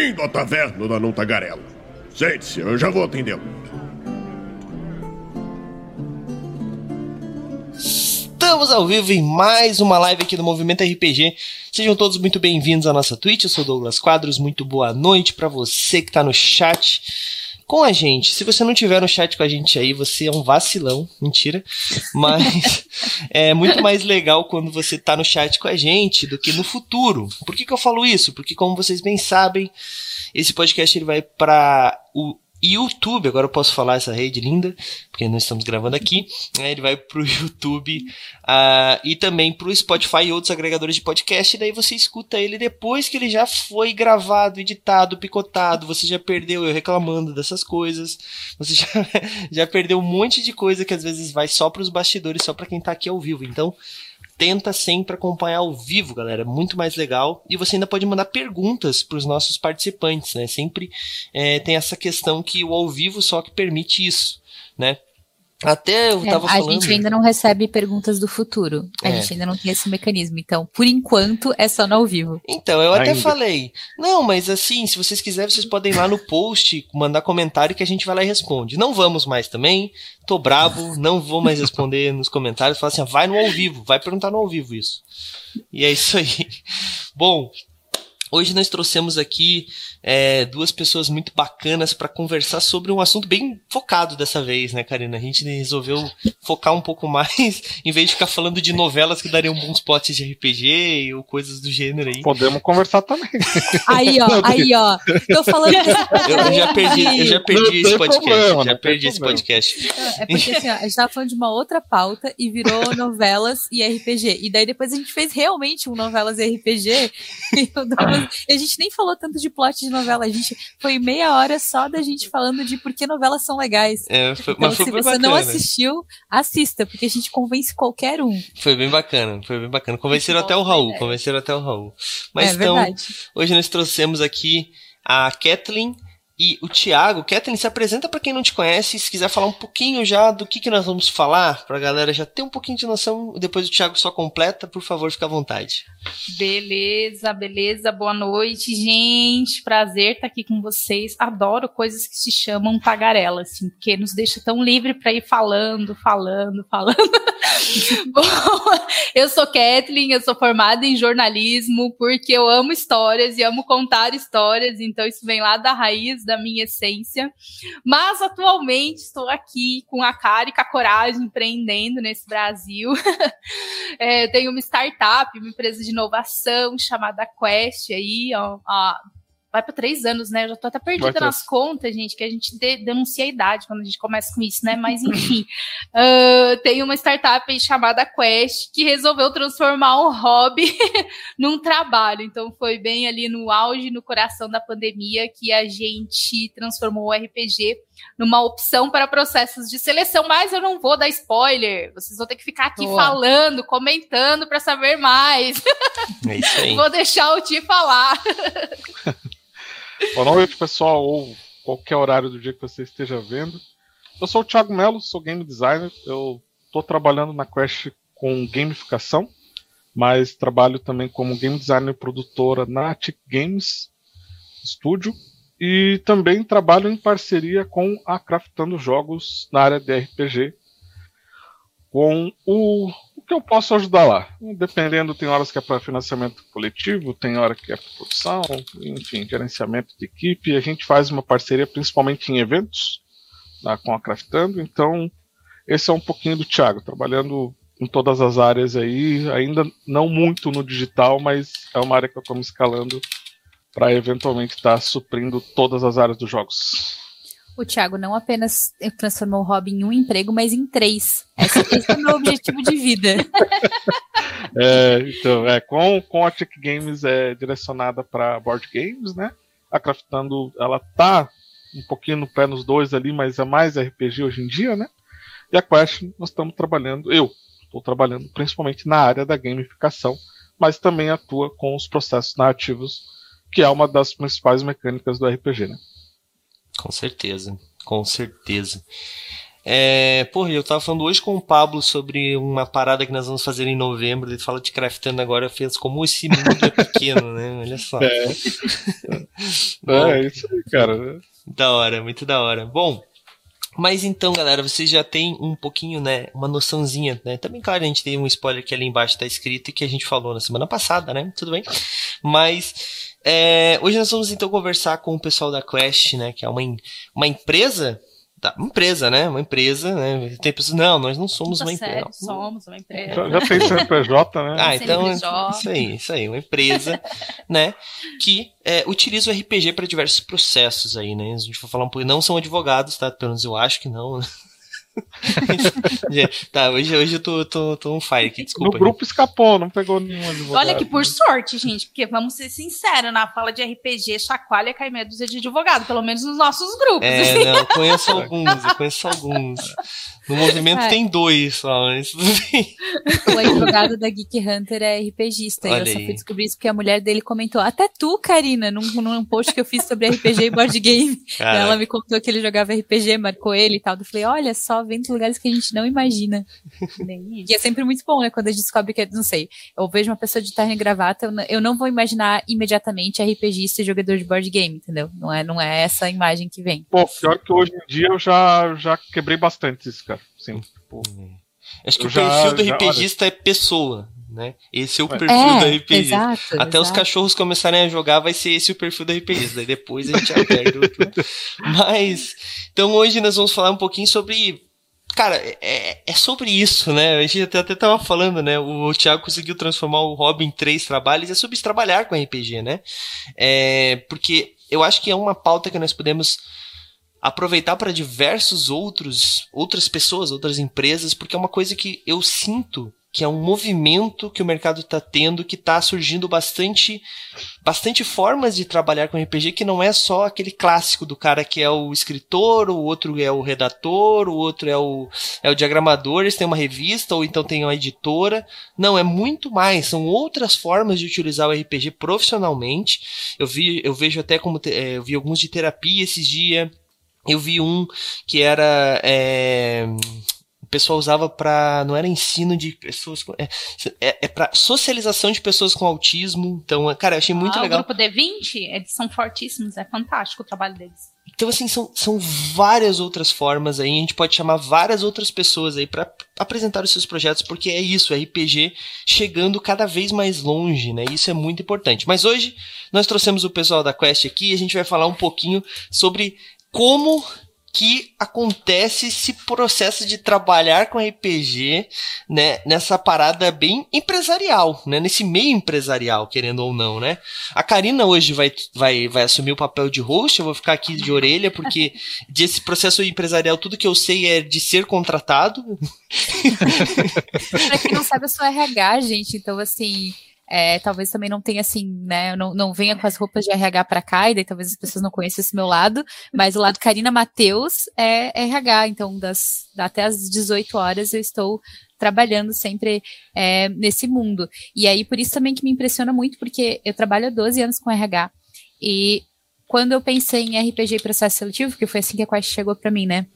Bem-vindo à taverna da Não Tagarela. Sente-se, eu já vou atendê-lo. Estamos ao vivo em mais uma live aqui do Movimento RPG. Sejam todos muito bem-vindos à nossa Twitch. Eu sou Douglas Quadros. Muito boa noite para você que está no chat com a gente. Se você não tiver no chat com a gente aí, você é um vacilão. Mentira. Mas é muito mais legal quando você tá no chat com a gente do que no futuro. Por que, que eu falo isso? Porque, como vocês bem sabem, esse podcast ele vai para o YouTube, agora eu posso falar essa rede linda, porque nós estamos gravando aqui. Né, ele vai pro YouTube uh, e também pro Spotify e outros agregadores de podcast. E daí você escuta ele depois que ele já foi gravado, editado, picotado. Você já perdeu eu reclamando dessas coisas. Você já, já perdeu um monte de coisa que às vezes vai só pros bastidores, só para quem tá aqui ao vivo. Então, tenta sempre acompanhar ao vivo, galera. Muito mais legal. E você ainda pode mandar perguntas para os nossos participantes, né? Sempre é, tem essa questão que o ao vivo só que permite isso, né? Até eu tava é, a falando. A gente ainda não recebe perguntas do futuro. A é. gente ainda não tem esse mecanismo. Então, por enquanto, é só no ao vivo. Então, eu até ainda. falei. Não, mas assim, se vocês quiserem, vocês podem ir lá no post, mandar comentário que a gente vai lá e responde. Não vamos mais também. Tô brabo, não vou mais responder nos comentários. Fala assim, vai no ao vivo, vai perguntar no ao vivo isso. E é isso aí. Bom, Hoje nós trouxemos aqui é, duas pessoas muito bacanas para conversar sobre um assunto bem focado dessa vez, né, Karina? A gente resolveu focar um pouco mais, em vez de ficar falando de novelas que dariam bons potes de RPG ou coisas do gênero aí. Podemos conversar também. Aí, ó, aí, ó. Tô falando. eu, já perdi, eu já perdi esse podcast. Problema, já perdi esse podcast. É porque assim, ó, a gente tava falando de uma outra pauta e virou novelas e RPG. E daí depois a gente fez realmente um novelas e RPG. E eu e a gente nem falou tanto de plot de novela, a gente foi meia hora só da gente falando de por que novelas são legais. É, foi, então, se você bacana. não assistiu, assista, porque a gente convence qualquer um. Foi bem bacana, foi bem bacana. Convenceram até o Raul, convenceram até o Raul. Mas é, então, verdade. hoje nós trouxemos aqui a Kathleen e o Thiago, Kathleen, se apresenta para quem não te conhece, se quiser falar um pouquinho já do que, que nós vamos falar, para a galera já ter um pouquinho de noção, depois o Thiago só completa, por favor, fica à vontade. Beleza, beleza, boa noite, gente, prazer estar aqui com vocês, adoro coisas que se chamam tagarela, assim, porque nos deixa tão livre para ir falando, falando, falando. Bom, eu sou Kathleen, eu sou formada em jornalismo, porque eu amo histórias e amo contar histórias, então isso vem lá da raiz da minha essência. Mas atualmente estou aqui com a cara e com a coragem empreendendo nesse Brasil. é, tenho uma startup, uma empresa de inovação chamada Quest aí, ó, ó vai para três anos, né? Eu já tô até perdida nas contas, gente, que a gente de, denuncia a idade quando a gente começa com isso, né? Mas enfim, uh, tem uma startup chamada Quest que resolveu transformar um hobby num trabalho. Então foi bem ali no auge, no coração da pandemia, que a gente transformou o RPG numa opção para processos de seleção, mas eu não vou dar spoiler. Vocês vão ter que ficar aqui Boa. falando, comentando para saber mais. É isso aí. vou deixar o Ti falar. Boa noite, pessoal, ou qualquer horário do dia que você esteja vendo. Eu sou o Thiago Melo, sou game designer. Eu estou trabalhando na Quest com gamificação, mas trabalho também como game designer e produtora na Tic Games Studio e também trabalho em parceria com a Craftando Jogos na área de RPG, com o que eu posso ajudar lá. Dependendo, tem horas que é para financiamento coletivo, tem hora que é para produção, enfim, gerenciamento de equipe. A gente faz uma parceria principalmente em eventos tá, com a Craftando. Então, esse é um pouquinho do Thiago, trabalhando em todas as áreas aí, ainda não muito no digital, mas é uma área que eu estou me escalando para eventualmente estar tá suprindo todas as áreas dos jogos. O Thiago não apenas transformou o hobby em um emprego, mas em três. Esse, esse é o meu objetivo de vida. É, então, é, com, com a Tech Games é direcionada para board games, né? A Craftando, ela tá um pouquinho no pé nos dois ali, mas é mais RPG hoje em dia, né? E a Quest, nós estamos trabalhando, eu estou trabalhando principalmente na área da gamificação, mas também atua com os processos narrativos, que é uma das principais mecânicas do RPG, né? Com certeza, com certeza. É, porra, eu tava falando hoje com o Pablo sobre uma parada que nós vamos fazer em novembro. Ele fala de craftando agora, fez como esse mundo é pequeno, né? Olha só. É, Bom, é isso aí, cara. Da hora, muito da hora. Bom, mas então, galera, vocês já têm um pouquinho, né, uma noçãozinha, né? Também, claro, a gente tem um spoiler que ali embaixo tá escrito e que a gente falou na semana passada, né? Tudo bem. Mas é, hoje nós vamos então conversar com o pessoal da Quest, né? Que é uma, uma empresa Tá, uma empresa, né? Uma empresa, né? Tem pessoas, não, nós não somos Tá uma empresa. sério, não. somos uma empresa. Já, já tem CNPJ, né? Ah, então é CNPJ. isso aí, isso aí, uma empresa, né, que é, utiliza o RPG para diversos processos aí, né? A gente vai falar um pouco, não são advogados, tá? Pelo menos eu acho que não. tá, hoje, hoje eu tô, tô, tô um fire aqui, No desculpa. grupo escapou, não pegou nenhum advogado. Olha que por sorte, gente, porque vamos ser sinceros, na fala de RPG, chacoalha cai meia dúzia de advogado, pelo menos nos nossos grupos. É, não, eu conheço alguns, eu conheço alguns. No movimento É. tem dois só, mas tudo bem. O advogado da Geek Hunter é RPGista. E Olha eu só fui descobrir isso porque a mulher dele comentou. Até tu, Karina, num, num post que eu fiz sobre RPG e board game. Ela me contou que ele jogava RPG, marcou ele e tal. Eu falei, olha só, vem dos lugares que a gente não imagina. E é sempre muito bom, né? Quando a gente descobre que, não sei, eu vejo uma pessoa de terno e gravata, eu, não vou imaginar imediatamente RPGista e jogador de board game, entendeu? Não é, não é essa a imagem que vem. Pô, pior que hoje em dia eu já, já quebrei bastante isso, cara. Sim. Pô, acho que eu o já- perfil do já- RPGista é pessoa, né? Esse é o É. perfil é, do RPG. exato. Até os exato. cachorros começarem a jogar, vai ser esse o perfil da RPGista. Depois a gente perde outro. Mas, então hoje nós vamos falar um pouquinho sobre. Cara, é, é sobre isso, né? A gente até, até tava falando, né? O Thiago conseguiu transformar o hobby em três trabalhos. É sobre trabalhar com RPG, né? É, porque eu acho que é uma pauta que nós podemos aproveitar para diversos outros outras pessoas, outras empresas, porque é uma coisa que eu sinto que é um movimento que o mercado está tendo, que está surgindo bastante bastante formas de trabalhar com RPG que não é só aquele clássico do cara que é o escritor, o outro é o redator, o outro é o, é o diagramador, eles têm uma revista ou então tem uma editora. Não, é muito mais, são outras formas de utilizar o RPG profissionalmente. Eu vi, eu vejo até como é, eu vi alguns de terapia esses dias. Eu vi um que era é, o pessoal usava para não era ensino de pessoas com, é, é, é para socialização de pessoas com autismo. Então, cara, eu achei muito ah, legal. O grupo D20, eles são fortíssimos, é fantástico o trabalho deles. Então, assim, são, são várias outras formas aí. A gente pode chamar várias outras pessoas aí para apresentar os seus projetos, porque é isso, é RPG chegando cada vez mais longe, né? Isso é muito importante. Mas hoje nós trouxemos o pessoal da Quest aqui e a gente vai falar um pouquinho sobre como que acontece esse processo de trabalhar com RPG, né, nessa parada bem empresarial, né, nesse meio empresarial, querendo ou não, né? A Karina hoje vai, vai, vai assumir o papel de host, eu vou ficar aqui de orelha, porque desse processo empresarial, tudo que eu sei é de ser contratado. pra quem não sabe, eu sou RH, gente. Então, assim, é, talvez também não tenha, assim, né? Não, não venha com as roupas de RH pra cá, e daí talvez as pessoas não conheçam esse meu lado. Mas o lado Karina Matheus é RH. Então, das, até às 18 horas eu estou trabalhando sempre é, nesse mundo. E aí, por isso também que me impressiona muito, porque eu trabalho há 12 anos com RH. E quando eu pensei em RPG e processo seletivo, que foi assim que a Quest chegou pra mim, né?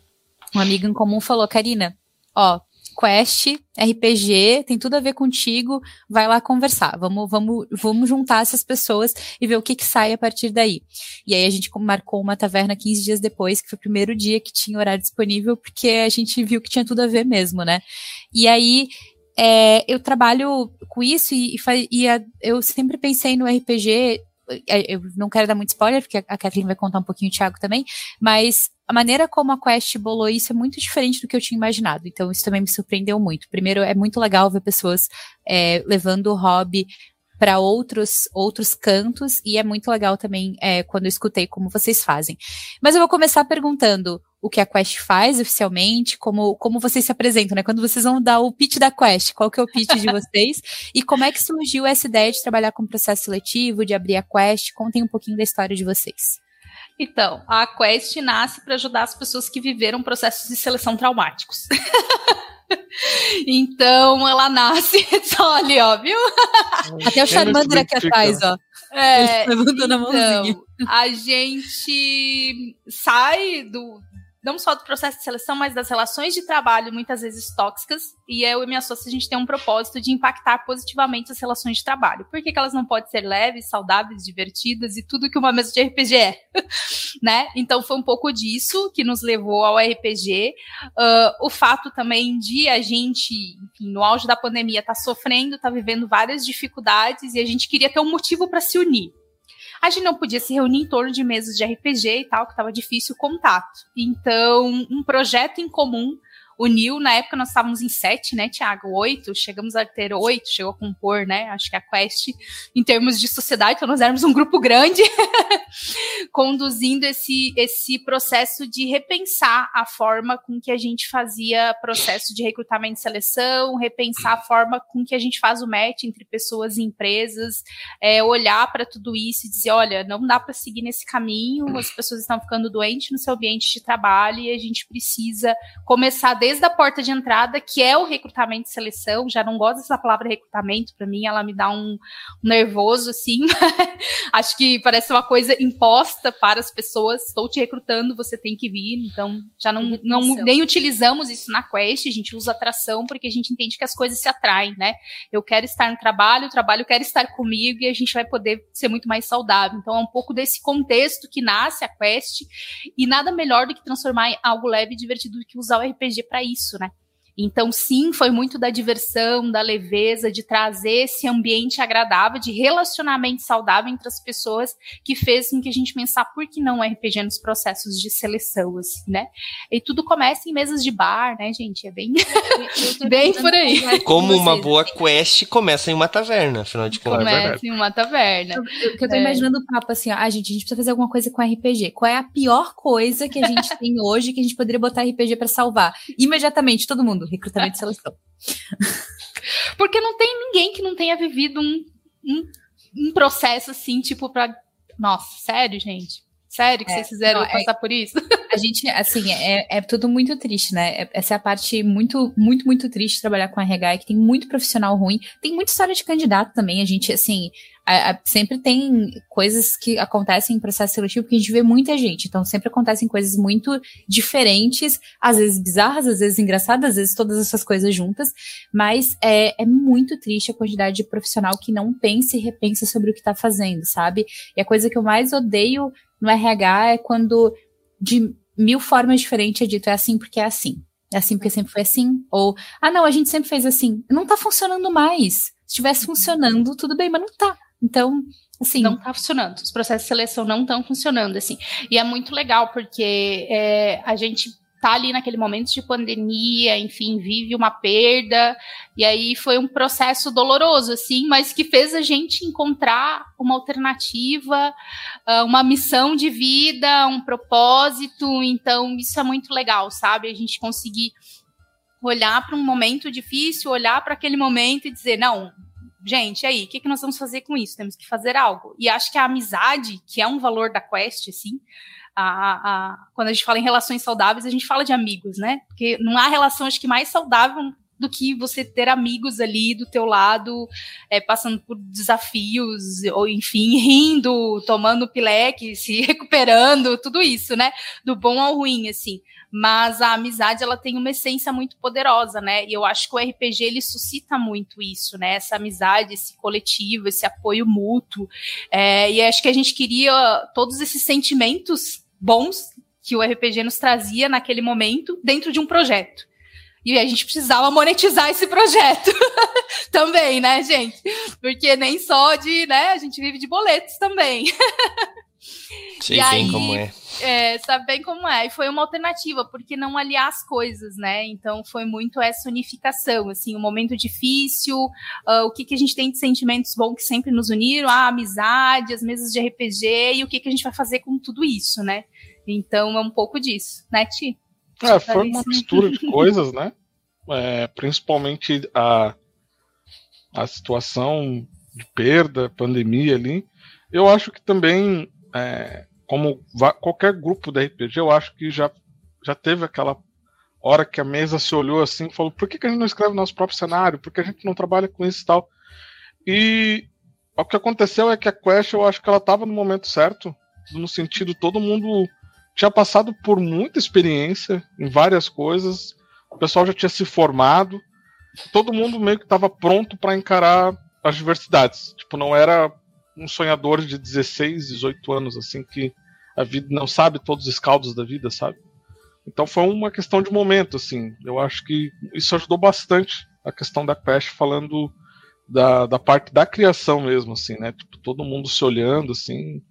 Um amigo em comum falou, Karina, ó, Quest, RPG, tem tudo a ver contigo, vai lá conversar. Vamos, vamos, vamos juntar essas pessoas e ver o que, que sai a partir daí. E aí a gente marcou uma taverna 15 dias depois, que foi o primeiro dia que tinha horário disponível, porque a gente viu que tinha tudo a ver mesmo, né? E aí é, eu trabalho com isso e, e, e a- eu sempre pensei no RPG. É, Eu não quero dar muito spoiler, porque a Kathleen vai contar um pouquinho, o Thiago também, mas a maneira como a Quest bolou isso é muito diferente do que eu tinha imaginado. Então, isso também me surpreendeu muito. Primeiro, é muito legal ver pessoas é, levando o hobby para outros outros cantos e é muito legal também é, quando eu escutei como vocês fazem. Mas eu vou começar perguntando o que a Quest faz oficialmente, como, como vocês se apresentam, né? Quando vocês vão dar o pitch da Quest, qual que é o pitch de vocês e como é que surgiu essa ideia de trabalhar com processo seletivo, de abrir a Quest? Contem um pouquinho da história de vocês. Então, a Quest nasce para ajudar as pessoas que viveram processos de seleção traumáticos. então, ela nasce só ali, ó, viu? Até o Charmander aqui atrás, ó. É, Ele levantando a mãozinha. então, a gente sai do, não só do processo de seleção, mas das relações de trabalho, muitas vezes tóxicas. E eu e minha sócia, a gente tem um propósito de impactar positivamente as relações de trabalho. Por que, que elas não podem ser leves, saudáveis, divertidas e tudo que uma mesa de RPG é? né? Então foi um pouco disso que nos levou ao RPG. Uh, o fato também de a gente, enfim, no auge da pandemia, estar tá sofrendo, estar tá vivendo várias dificuldades e a gente queria ter um motivo para se unir a gente não podia se reunir em torno de mesas de RPG e tal, que estava difícil o contato. Então, um projeto em comum uniu, na época nós estávamos em sete, né, Tiago? Oito, chegamos a ter oito, chegou a compor, né? Acho que a Quest, em termos de sociedade, então nós éramos um grupo grande, conduzindo esse, esse processo de repensar a forma com que a gente fazia processo de recrutamento e seleção, repensar a forma com que a gente faz o match entre pessoas e empresas, é, olhar para tudo isso e dizer, olha, não dá para seguir nesse caminho, as pessoas estão ficando doentes no seu ambiente de trabalho e a gente precisa começar desde a porta de entrada, que é o recrutamento e seleção. Já não gosto dessa palavra recrutamento, para mim ela me dá um, nervoso, assim. Acho que parece uma coisa imposta para as pessoas. Estou te recrutando, você tem que vir. Então, já não, não nem utilizamos isso na Quest, a gente usa atração porque a gente entende que as coisas se atraem, né? Eu quero estar no trabalho, o trabalho quer estar comigo e a gente vai poder ser muito mais saudável. Então, é um pouco desse contexto que nasce a Quest e nada melhor do que transformar em algo leve e divertido do que usar o RPG para isso, né? Então, sim, foi muito da diversão, da leveza, de trazer esse ambiente agradável, de relacionamento saudável entre as pessoas, que fez com que a gente pensar por que não RPG nos processos de seleção, assim, né? E tudo começa em mesas de bar, né, gente? É bem, bem por aí. Como uma boa quest começa em uma taverna, afinal de contas. Começa em uma taverna. Eu, eu tô é. imaginando o papo assim, ó, ah, gente, a gente precisa fazer alguma coisa com RPG. Qual é a pior coisa que a gente tem hoje que a gente poderia botar RPG para salvar? Imediatamente, todo mundo recrutamento e seleção. Porque não tem ninguém que não tenha vivido um, um, um processo assim, tipo, pra. Nossa, sério, gente? Sério que é, vocês fizeram não, é passar é, por isso? A gente, assim, é, é tudo muito triste, né? É, essa é a parte muito, muito, muito triste de trabalhar com RH, é que tem muito profissional ruim. Tem muita história de candidato também. A gente, assim, a, a, sempre tem coisas que acontecem em processo seletivo que a gente vê muita gente. Então, sempre acontecem coisas muito diferentes, às vezes bizarras, às vezes engraçadas, às vezes todas essas coisas juntas. Mas é, é muito triste a quantidade de profissional que não pensa e repensa sobre o que está fazendo, sabe? E a coisa que eu mais odeio no RH é quando de mil formas diferentes é dito é assim porque é assim. É assim porque sempre foi assim. Ou, ah, não, a gente sempre fez assim. Não tá funcionando mais. Se estivesse funcionando, tudo bem, mas não tá. Então, assim. Não tá funcionando. Os processos de seleção não estão funcionando, assim. E é muito legal, porque é, a gente tá ali naquele momento de pandemia, enfim, vive uma perda, e aí foi um processo doloroso, assim, mas que fez a gente encontrar uma alternativa, ah, uma missão de vida, um propósito, então isso é muito legal, sabe? A gente conseguir olhar para um momento difícil, olhar para aquele momento e dizer, não, gente, aí, o que, que nós vamos fazer com isso? Temos que fazer algo. E acho que a amizade, que é um valor da Quest, assim, a, a, quando a gente fala em relações saudáveis, a gente fala de amigos, né? Porque não há relação, acho que mais saudável do que você ter amigos ali do teu lado, é, passando por desafios, ou enfim, rindo, tomando pileque, se recuperando, tudo isso, né? Do bom ao ruim, assim. Mas a amizade, ela tem uma essência muito poderosa, né? E eu acho que o RPG, ele suscita muito isso, né? Essa amizade, esse coletivo, esse apoio mútuo. É, e acho que a gente queria todos esses sentimentos bons que o RPG nos trazia naquele momento dentro de um projeto. E a gente precisava monetizar esse projeto também, né, gente? Porque nem só de, né, a gente vive de boletos também. Sei bem como é. é. Sabe bem como é. E foi uma alternativa, porque não aliar as coisas, né? Então foi muito essa unificação, assim, um momento difícil, uh, o que, que a gente tem de sentimentos bons que sempre nos uniram, a amizade, as mesas de RPG, e o que, que a gente vai fazer com tudo isso, né? Então é um pouco disso, né, Ti? É, foi uma mistura de coisas, né? É, principalmente a, a situação de perda, pandemia ali. Eu acho que também, é, como qualquer grupo da RPG, eu acho que já, já teve aquela hora que a mesa se olhou assim e falou: por que, que a gente não escreve nosso próprio cenário? Por que a gente não trabalha com isso e tal? E o que aconteceu é que a Quest, eu acho que ela estava no momento certo, no sentido todo mundo tinha passado por muita experiência em várias coisas, o pessoal já tinha se formado, todo mundo meio que estava pronto para encarar as diversidades. Tipo, não era um sonhador de 16, 18 anos, assim, que a vida não sabe todos os escaldos da vida, sabe? Então foi uma questão de momento, assim. Eu acho que isso ajudou bastante a questão da Quest falando da, da parte da criação mesmo, assim, né? Tipo, todo mundo se olhando, assim,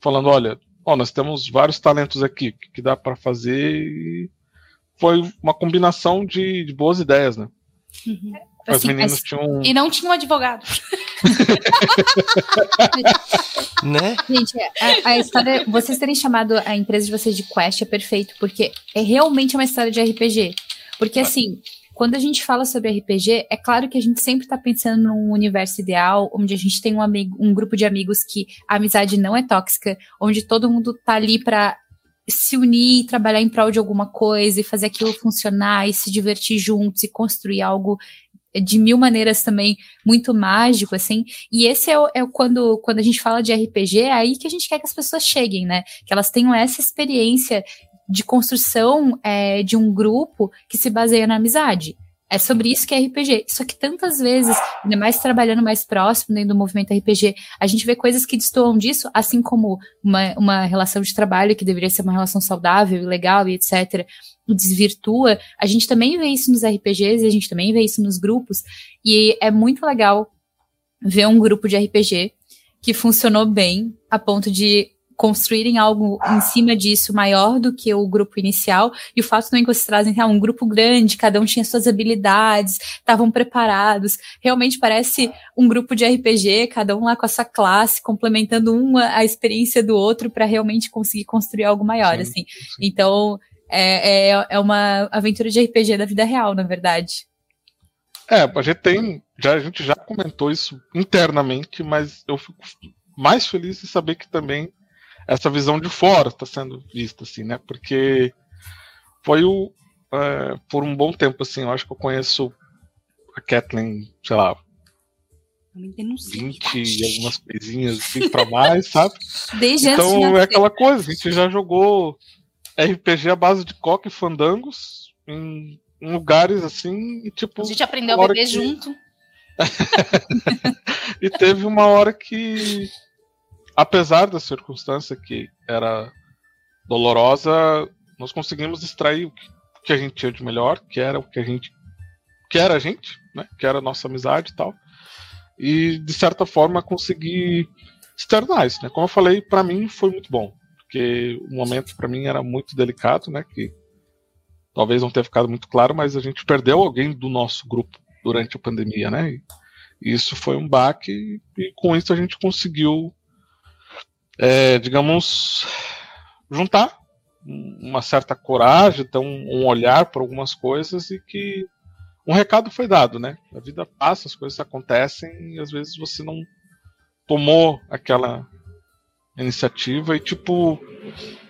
falando, olha, ó, nós temos vários talentos aqui, que, que dá para fazer e foi uma combinação de, de boas ideias, né? Uhum. Assim, meninos mas... tinham. E não tinha um advogado. né? Gente, a, a, história. Vocês terem chamado a empresa de vocês de Quest é perfeito, porque é realmente uma história de RPG. Porque, assim, quando a gente fala sobre RPG, é claro que a gente sempre está pensando num universo ideal, onde a gente tem um, amigo, um grupo de amigos que a amizade não é tóxica, onde todo mundo tá ali para se unir e trabalhar em prol de alguma coisa e fazer aquilo funcionar e se divertir juntos e construir algo de mil maneiras também muito mágico, assim. E esse é, o, é quando, quando a gente fala de RPG, é aí que a gente quer que as pessoas cheguem, né? Que elas tenham essa experiência de construção é, de um grupo que se baseia na amizade. É sobre isso que é RPG. Só que tantas vezes, ainda mais trabalhando mais próximo dentro do movimento RPG, a gente vê coisas que destoam disso, assim como uma, uma relação de trabalho que deveria ser uma relação saudável e legal e etc desvirtua, a gente também vê isso nos RPGs e a gente também vê isso nos grupos, e é muito legal ver um grupo de RPG que funcionou bem a ponto de construírem algo em cima disso maior do que o grupo inicial, e o fato também que vocês trazem ah, um grupo grande, cada um tinha suas habilidades, estavam preparados, realmente parece um grupo de RPG, cada um lá com a sua classe, complementando uma a experiência do outro para realmente conseguir construir algo maior, sim, assim. Sim. Então, é, é, é uma aventura de RPG da vida real, na verdade. É, a gente tem. Já, a gente já comentou isso internamente, mas eu fico mais feliz de saber que também essa visão de fora está sendo vista, assim, né? Porque foi o. É, por um bom tempo, assim, eu acho que eu conheço a Kathleen, sei lá, 20 e algumas coisinhas assim pra mais, sabe? Desde então é aquela coisa, a gente já jogou RPG à base de coque e fandangos em, em, lugares assim e tipo. A gente aprendeu a beber que... junto. e teve uma hora que, apesar da circunstância que era dolorosa, nós conseguimos extrair o que, o que a gente tinha de melhor, que era o que a gente. que era a gente, né? Que era a nossa amizade e tal. E de certa forma conseguir externar isso, né? Como eu falei, para mim foi muito bom porque o momento para mim era muito delicado, né? Que talvez não tenha ficado muito claro, mas a gente perdeu alguém do nosso grupo durante a pandemia, né? E isso foi um baque e com isso a gente conseguiu, é, digamos, juntar uma certa coragem, então um olhar para algumas coisas e que um recado foi dado, né? A vida passa, as coisas acontecem e às vezes você não tomou aquela iniciativa e tipo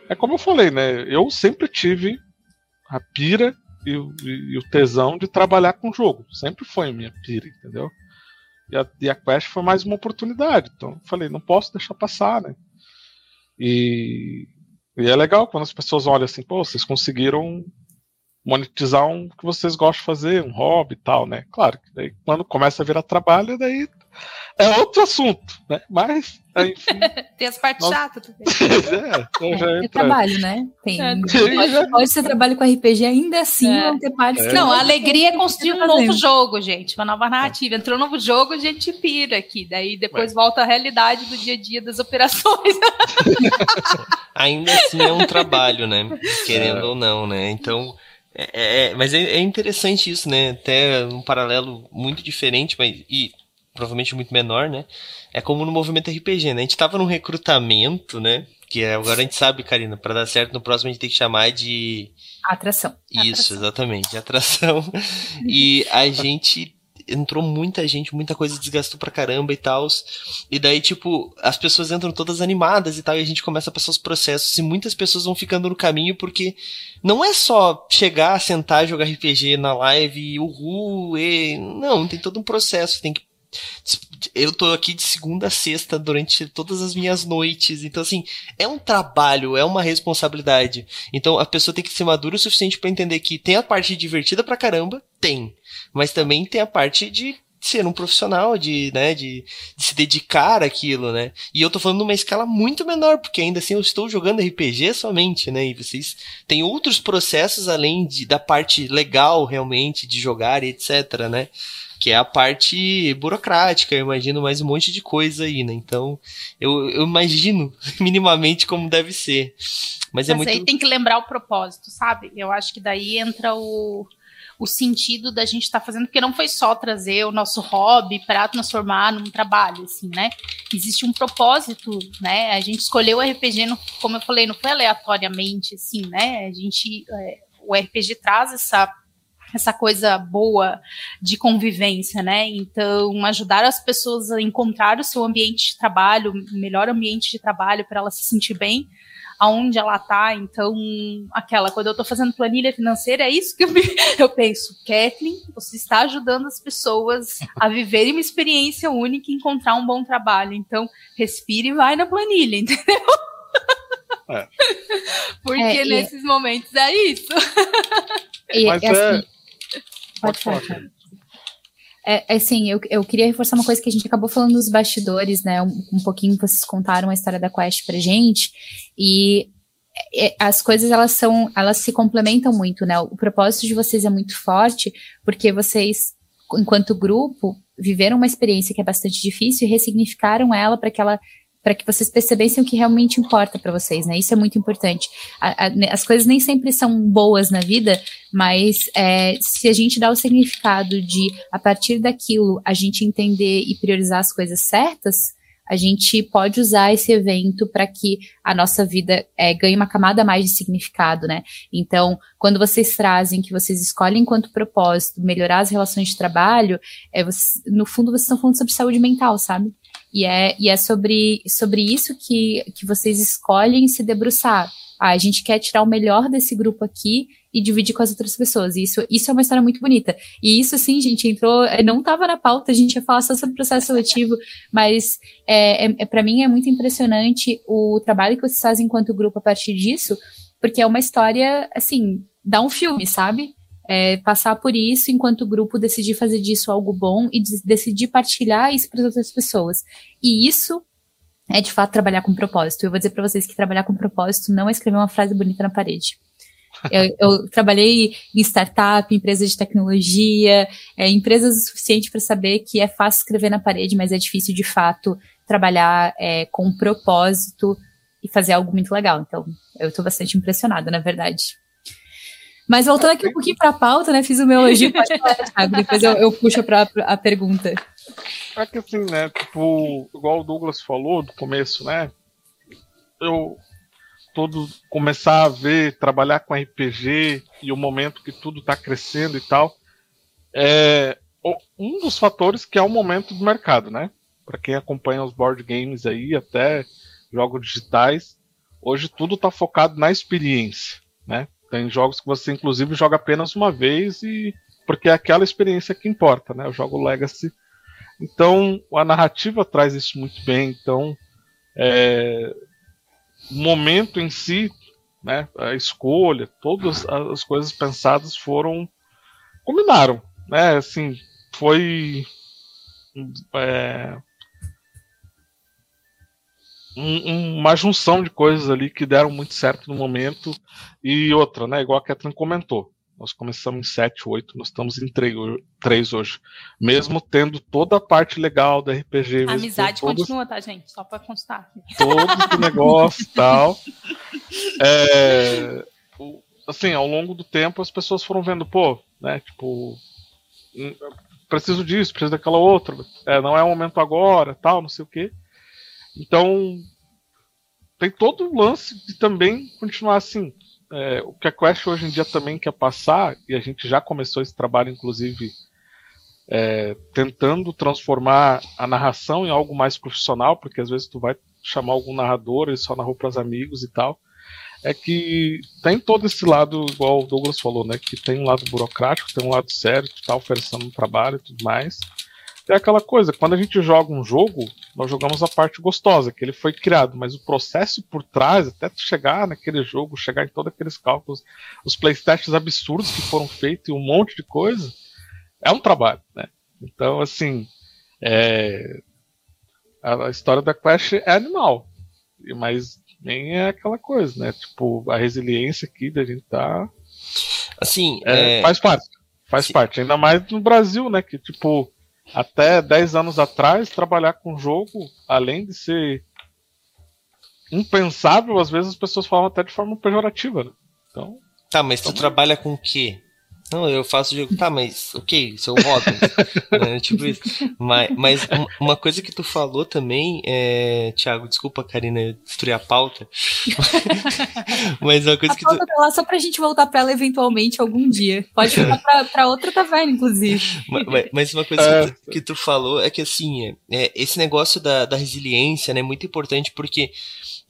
é como eu falei, né? Eu sempre tive a pira e, e, e o tesão de trabalhar com jogo, sempre foi minha pira, entendeu? E a, e a Quest foi mais uma oportunidade, então eu falei, não posso deixar passar, né? E, e é legal quando as pessoas olham assim, pô, vocês conseguiram monetizar um que vocês gostam de fazer, um hobby e tal, né? Claro que daí quando começa a virar trabalho, daí é outro assunto, né? Mas, enfim. Tem as partes nós... chatas também. é, então já é, é trabalho, né? Tem. É. Pode, pode ser trabalho com RPG, ainda assim é. vão ter partes. É. Não, a alegria é construir um novo jogo, gente. Uma nova narrativa. Entrou um novo jogo, a gente pira aqui. Daí depois volta à realidade do dia a dia das operações. ainda assim é um trabalho, né? Querendo é. ou não, né? Então. É, é, mas é, é, interessante isso, né? Até um paralelo muito diferente, mas e provavelmente muito menor, né? É como no movimento RPG, né? A gente tava num recrutamento, né? Que é, agora a gente sabe, Karina, para dar certo no próximo a gente tem que chamar de atração. Isso, atração. exatamente, atração. e a gente entrou muita gente, muita coisa desgastou pra caramba e tal. E daí, tipo, as pessoas entram todas animadas e tal, e a gente começa a passar os processos, e muitas pessoas vão ficando no caminho, porque não é só chegar, sentar, jogar RPG na live e uhul, e... não, tem todo um processo, tem que eu tô aqui de segunda a sexta durante todas as minhas noites. Então, assim, é um trabalho, é uma responsabilidade. Então, a pessoa tem que ser madura o suficiente para entender que tem a parte divertida pra caramba, tem. Mas também tem a parte de ser um profissional, de, né, de, de, se dedicar àquilo, né? E eu tô falando numa escala muito menor, porque ainda assim eu estou jogando RPG somente, né? E vocês têm outros processos além de, da parte legal realmente de jogar e etc, né? Que é a parte burocrática, eu imagino mais um monte de coisa aí, né? Então, eu, eu imagino minimamente como deve ser. Mas, Mas é muito. aí tem que lembrar o propósito, sabe? Eu acho que daí entra o o sentido da gente estar tá fazendo, porque não foi só trazer o nosso hobby para transformar num trabalho, assim, né? Existe um propósito, né? A gente escolheu o RPG, no, como eu falei, não foi aleatoriamente, assim, né? A gente, é, o RPG traz essa essa coisa boa de convivência, né? Então, ajudar as pessoas a encontrar o seu ambiente de trabalho, o melhor ambiente de trabalho para ela se sentir bem, aonde ela tá. Então, aquela, quando eu tô fazendo planilha financeira, é isso que eu, eu penso. Kathleen, você está ajudando as pessoas a viverem uma experiência única e encontrar um bom trabalho. Então, respire e vai na planilha, entendeu? É. Porque é, nesses momentos é isso. E, Mas é, assim, pode falar. É, é, assim, eu, eu queria reforçar uma coisa que a gente acabou falando dos bastidores, né? Um, um pouquinho vocês contaram a história da Quest pra gente. E é, as coisas elas são, elas se complementam muito, né? O propósito de vocês é muito forte, porque vocês, enquanto grupo, viveram uma experiência que é bastante difícil e ressignificaram ela para que ela para que vocês percebessem o que realmente importa para vocês, né? Isso é muito importante. A, a, as coisas nem sempre são boas na vida, mas é, se a gente dá o significado de, a partir daquilo, a gente entender e priorizar as coisas certas, a gente pode usar esse evento para que a nossa vida é, ganhe uma camada mais de significado, né? Então, quando vocês trazem que vocês escolhem enquanto propósito melhorar as relações de trabalho, é, você, no fundo vocês estão falando sobre saúde mental, sabe? E é, e é sobre, sobre isso que, que vocês escolhem se debruçar. Ah, a gente quer tirar o melhor desse grupo aqui e dividir com as outras pessoas. Isso, isso é uma história muito bonita. E isso, sim, gente, entrou, eh, não estava na pauta, a gente ia falar só sobre processo seletivo, mas é, é, é para mim é muito impressionante o trabalho que vocês fazem enquanto grupo a partir disso, porque é uma história, assim, dá um filme, sabe? É, passar por isso enquanto grupo decidir fazer disso algo bom e decidir partilhar isso para as outras pessoas. E isso é de fato trabalhar com propósito. Eu vou dizer para vocês que trabalhar com propósito não é escrever uma frase bonita na parede. Eu, eu trabalhei em startup, empresa de tecnologia, é, empresas o suficiente para saber que é fácil escrever na parede, mas é difícil de fato trabalhar é, com propósito e fazer algo muito legal. Então, eu estou bastante impressionada, na verdade. Mas voltando aqui um pouquinho para a pauta, né? Fiz o meu elogio, pode falar, Thiago, depois eu, eu puxo para a pergunta. É que assim, né? Tipo, igual o Douglas falou do começo, né? Eu todo começar a ver, trabalhar com RPG e o momento que tudo está crescendo e tal, é um dos fatores que é o momento do mercado, né? Para quem acompanha os board games aí, até jogos digitais, hoje tudo está focado na experiência, né? Tem jogos que você inclusive joga apenas uma vez e porque é aquela experiência que importa, né? Eu jogo Legacy. Então a narrativa traz isso muito bem. Então é, o momento em si, né? A escolha, todas as coisas pensadas foram combinaram, né? Assim foi é, um, uma junção de coisas ali que deram muito certo no momento. E outra, né? Igual a Catherine comentou. Nós começamos em 7, 8, nós estamos em 3, hoje. Mesmo tendo toda a parte legal da RPG. A amizade continua, tá, gente? Só para constar. Todo o negócio e tal. É, assim, ao longo do tempo as pessoas foram vendo, pô, né? Tipo, hum, preciso disso, preciso daquela outra. É, não é o momento agora, tal, não sei o quê. Então, tem todo o lance de também continuar assim. É, o que a Quest hoje em dia também quer passar, e a gente já começou esse trabalho, inclusive, é, tentando transformar a narração em algo mais profissional, porque às vezes tu vai chamar algum narrador, ele só narrou para os amigos e tal. É que tem todo esse lado, igual o Douglas falou, né? Que tem um lado burocrático, tem um lado sério, que está oferecendo um trabalho e tudo mais é aquela coisa, quando a gente joga um jogo, nós jogamos a parte gostosa, que ele foi criado, mas o processo por trás, até chegar naquele jogo, chegar em todos aqueles cálculos, os playtests absurdos que foram feitos e um monte de coisa, é um trabalho, né? Então, assim, é, a, história da Quest é animal, mas nem é aquela coisa, né? Tipo, a resiliência aqui da gente tá. Assim, é, é... faz parte. Faz Sim. parte. Ainda mais no Brasil, né? Que, tipo, até 10 anos atrás, trabalhar com jogo, além de ser impensável, às vezes as pessoas falam até de forma pejorativa, né? Então. Tá, mas tu trabalha com o quê? Não, eu faço jogo. Tá, mas ok, seu rótulo. né, tipo isso. Mas, mas uma coisa que tu falou também, é... Thiago, desculpa, Karina, destruir a pauta. mas uma coisa a que pauta tu. Tá lá só pra gente voltar pra ela eventualmente algum dia. Pode ficar pra, pra outra taverna, inclusive. Mas, mas uma coisa é. que, tu, que, tu, falou é que assim, é, é, esse negócio da, da resiliência né, é muito importante porque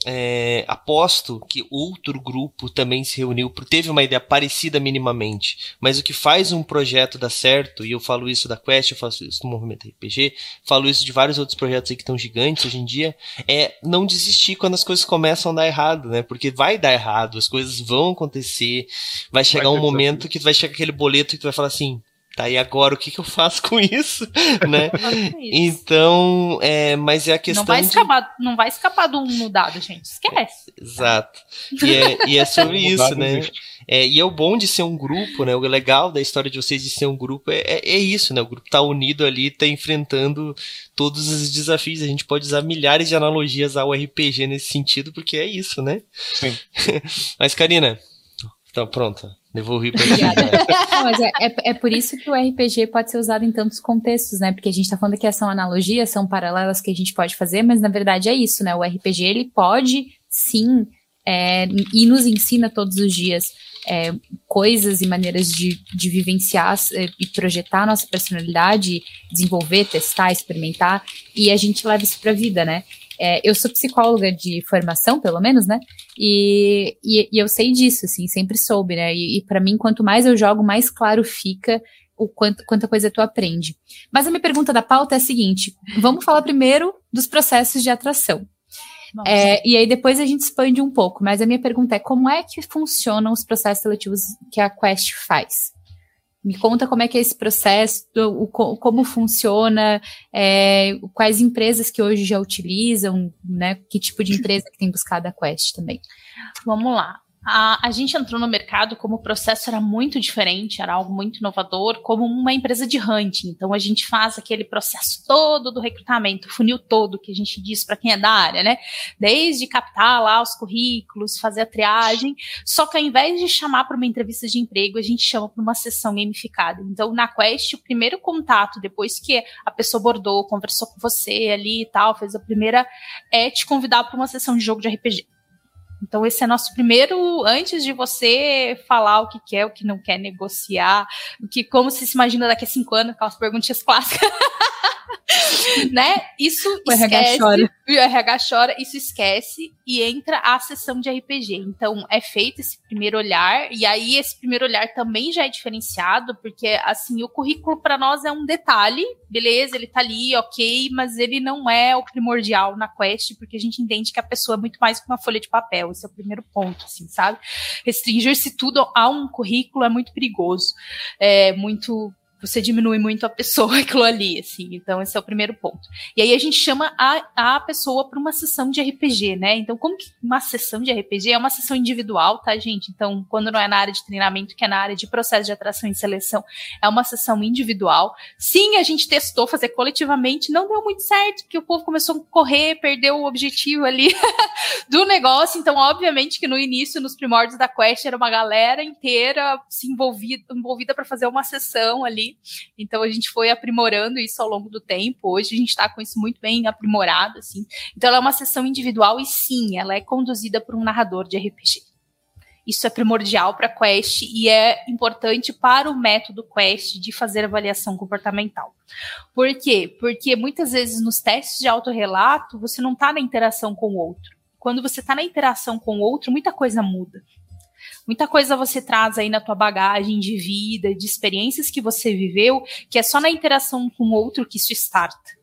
é, aposto que outro grupo também se reuniu, teve uma ideia parecida minimamente, mas o que faz um projeto dar certo, e eu falo isso da Quest, eu faço isso do Movimento RPG, falo isso de vários outros projetos aí que estão gigantes hoje em dia, é não desistir quando as coisas começam a dar errado, né? Porque vai dar errado, as coisas vão acontecer, vai chegar vai um momento que vai chegar aquele boleto e tu vai falar assim, Tá, e agora o que, que eu faço com isso, né? então, é, mas é a questão. Não vai escapar, de... não vai escapar do um no dado, gente. Esquece. Exato. E é, e é sobre isso, né? É, e é o bom de ser um grupo, né? O legal da história de vocês de ser um grupo é, é, é isso, né? O grupo tá unido ali, tá enfrentando todos os desafios. A gente pode usar milhares de analogias ao RPG nesse sentido, porque é isso, né? Sim. mas, Karina, então pronto. Devolvi pra. Não, mas é, é, é, por isso que o RPG pode ser usado em tantos contextos, né? Porque a gente tá falando que são analogias, são paralelas que a gente pode fazer, mas na verdade é isso, né? O RPG, ele pode, sim, é, e nos ensina todos os dias é, coisas e maneiras de, de vivenciar é, e projetar a nossa personalidade, desenvolver, testar, experimentar, e a gente leva isso pra vida, né? É, eu sou psicóloga de formação, pelo menos, né? E, e, e eu sei disso, assim, sempre soube, né? E, e para mim, quanto mais eu jogo, mais claro fica o quanto, quanta coisa tu aprende. Mas a minha pergunta da pauta é a seguinte: vamos falar primeiro dos processos de atração. É, e aí depois a gente expande um pouco, mas a minha pergunta é como é que funcionam os processos seletivos que a Quest faz? Me conta como é que é esse processo, o, como funciona, é, quais empresas que hoje já utilizam, né? Que tipo de empresa que tem buscado a Quest também. Vamos lá. A, a, gente entrou no mercado como o processo era muito diferente, era algo muito inovador, como uma empresa de hunting. Então a gente faz aquele processo todo do recrutamento, funil todo que a gente diz para quem é da área, né? Desde captar lá os currículos, fazer a triagem. Só que ao invés de chamar para uma entrevista de emprego, a gente chama para uma sessão gamificada. Então na Quest, o primeiro contato, depois que a pessoa abordou, conversou com você ali e tal, fez a primeira, é te convidar para uma sessão de jogo de RPG. Então, esse é nosso primeiro, antes de você falar o que quer, o que não quer negociar, o que, como você se imagina daqui a cinco anos, aquelas perguntas clássicas. né? Isso o esquece. RH chora. O RH chora, isso esquece e entra a sessão de RPG. Então, é feito esse primeiro olhar, e aí esse primeiro olhar também já é diferenciado, porque, assim, o currículo para nós é um detalhe, beleza, ele tá ali, ok, mas ele não é o primordial na quest, porque a gente entende que a pessoa é muito mais que uma folha de papel. Esse é o primeiro ponto, assim, sabe? Restringir-se tudo a um currículo é muito perigoso. É muito você diminui muito a pessoa aquilo ali, assim. Então, esse é o primeiro ponto. E aí a gente chama a, a pessoa para uma sessão de RPG, né? Então, como que uma sessão de RPG é uma sessão individual, tá, gente? Então, quando não é na área de treinamento, que é na área de processo de atração e seleção, é uma sessão individual. Sim, a gente testou fazer coletivamente, não deu muito certo, porque o povo começou a correr, perdeu o objetivo ali do negócio. Então, obviamente que no início, nos primórdios da Quest, era uma galera inteira se envolvida, envolvida para fazer uma sessão ali então a gente foi aprimorando isso ao longo do tempo. Hoje a gente está com isso muito bem aprimorado, assim. Então ela é uma sessão individual e sim, ela é conduzida por um narrador de RPG. Isso é primordial para Quest e é importante para o método Quest de fazer avaliação comportamental. Por quê? Porque muitas vezes nos testes de autorrelato você não está na interação com o outro. Quando você está na interação com o outro, muita coisa muda Muita coisa você traz aí na tua bagagem de vida, de experiências que você viveu, que é só na interação com o outro que isso starta.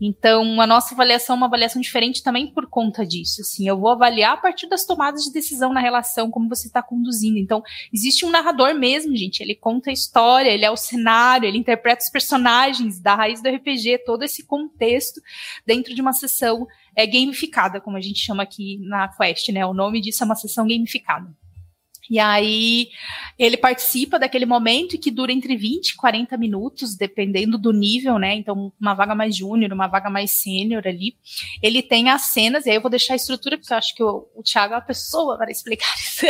Então, a nossa avaliação é uma avaliação diferente também por conta disso. Assim, eu vou avaliar a partir das tomadas de decisão na relação, como você está conduzindo. Então, existe um narrador mesmo, gente. Ele conta a história, ele é o cenário, ele interpreta os personagens da raiz do RPG, todo esse contexto dentro de uma sessão é, gamificada, como a gente chama aqui na Quest, né? O nome disso é uma sessão gamificada. E aí ele participa daquele momento que dura entre 20 e 40 minutos, dependendo do nível, né? Então, uma vaga mais júnior, uma vaga mais sênior ali. Ele tem as cenas, e aí eu vou deixar a estrutura, porque eu acho que o, o Thiago é a pessoa para explicar isso.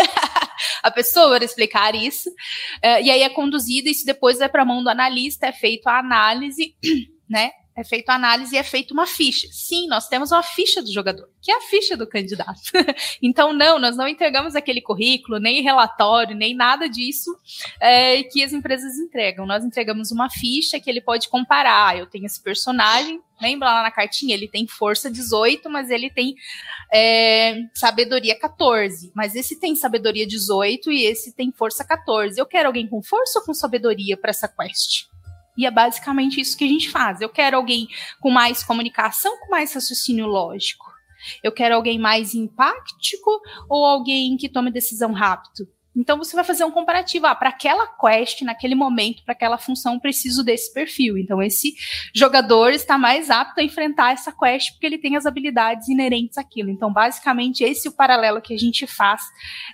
a pessoa para explicar isso. Uh, e aí é conduzido, isso depois vai para a mão do analista, é feito a análise, né? É feita análise e é feita uma ficha. Sim, nós temos uma ficha do jogador, que é a ficha do candidato. então, não, nós não entregamos aquele currículo, nem relatório, nem nada disso é, que as empresas entregam. Nós entregamos uma ficha que ele pode comparar. Eu tenho esse personagem, lembra lá na cartinha? Ele tem força 18, mas ele tem é, sabedoria 14. Mas esse tem sabedoria 18 e esse tem força 14. Eu quero alguém com força ou com sabedoria para essa quest? E é basicamente isso que a gente faz. Eu quero alguém com mais comunicação, com mais raciocínio lógico. Eu quero alguém mais empático ou alguém que tome decisão rápido. Então você vai fazer um comparativo. Ah, para aquela quest, naquele momento, para aquela função, preciso desse perfil. Então esse jogador está mais apto a enfrentar essa quest porque ele tem as habilidades inerentes àquilo. Então basicamente esse é o paralelo que a gente faz.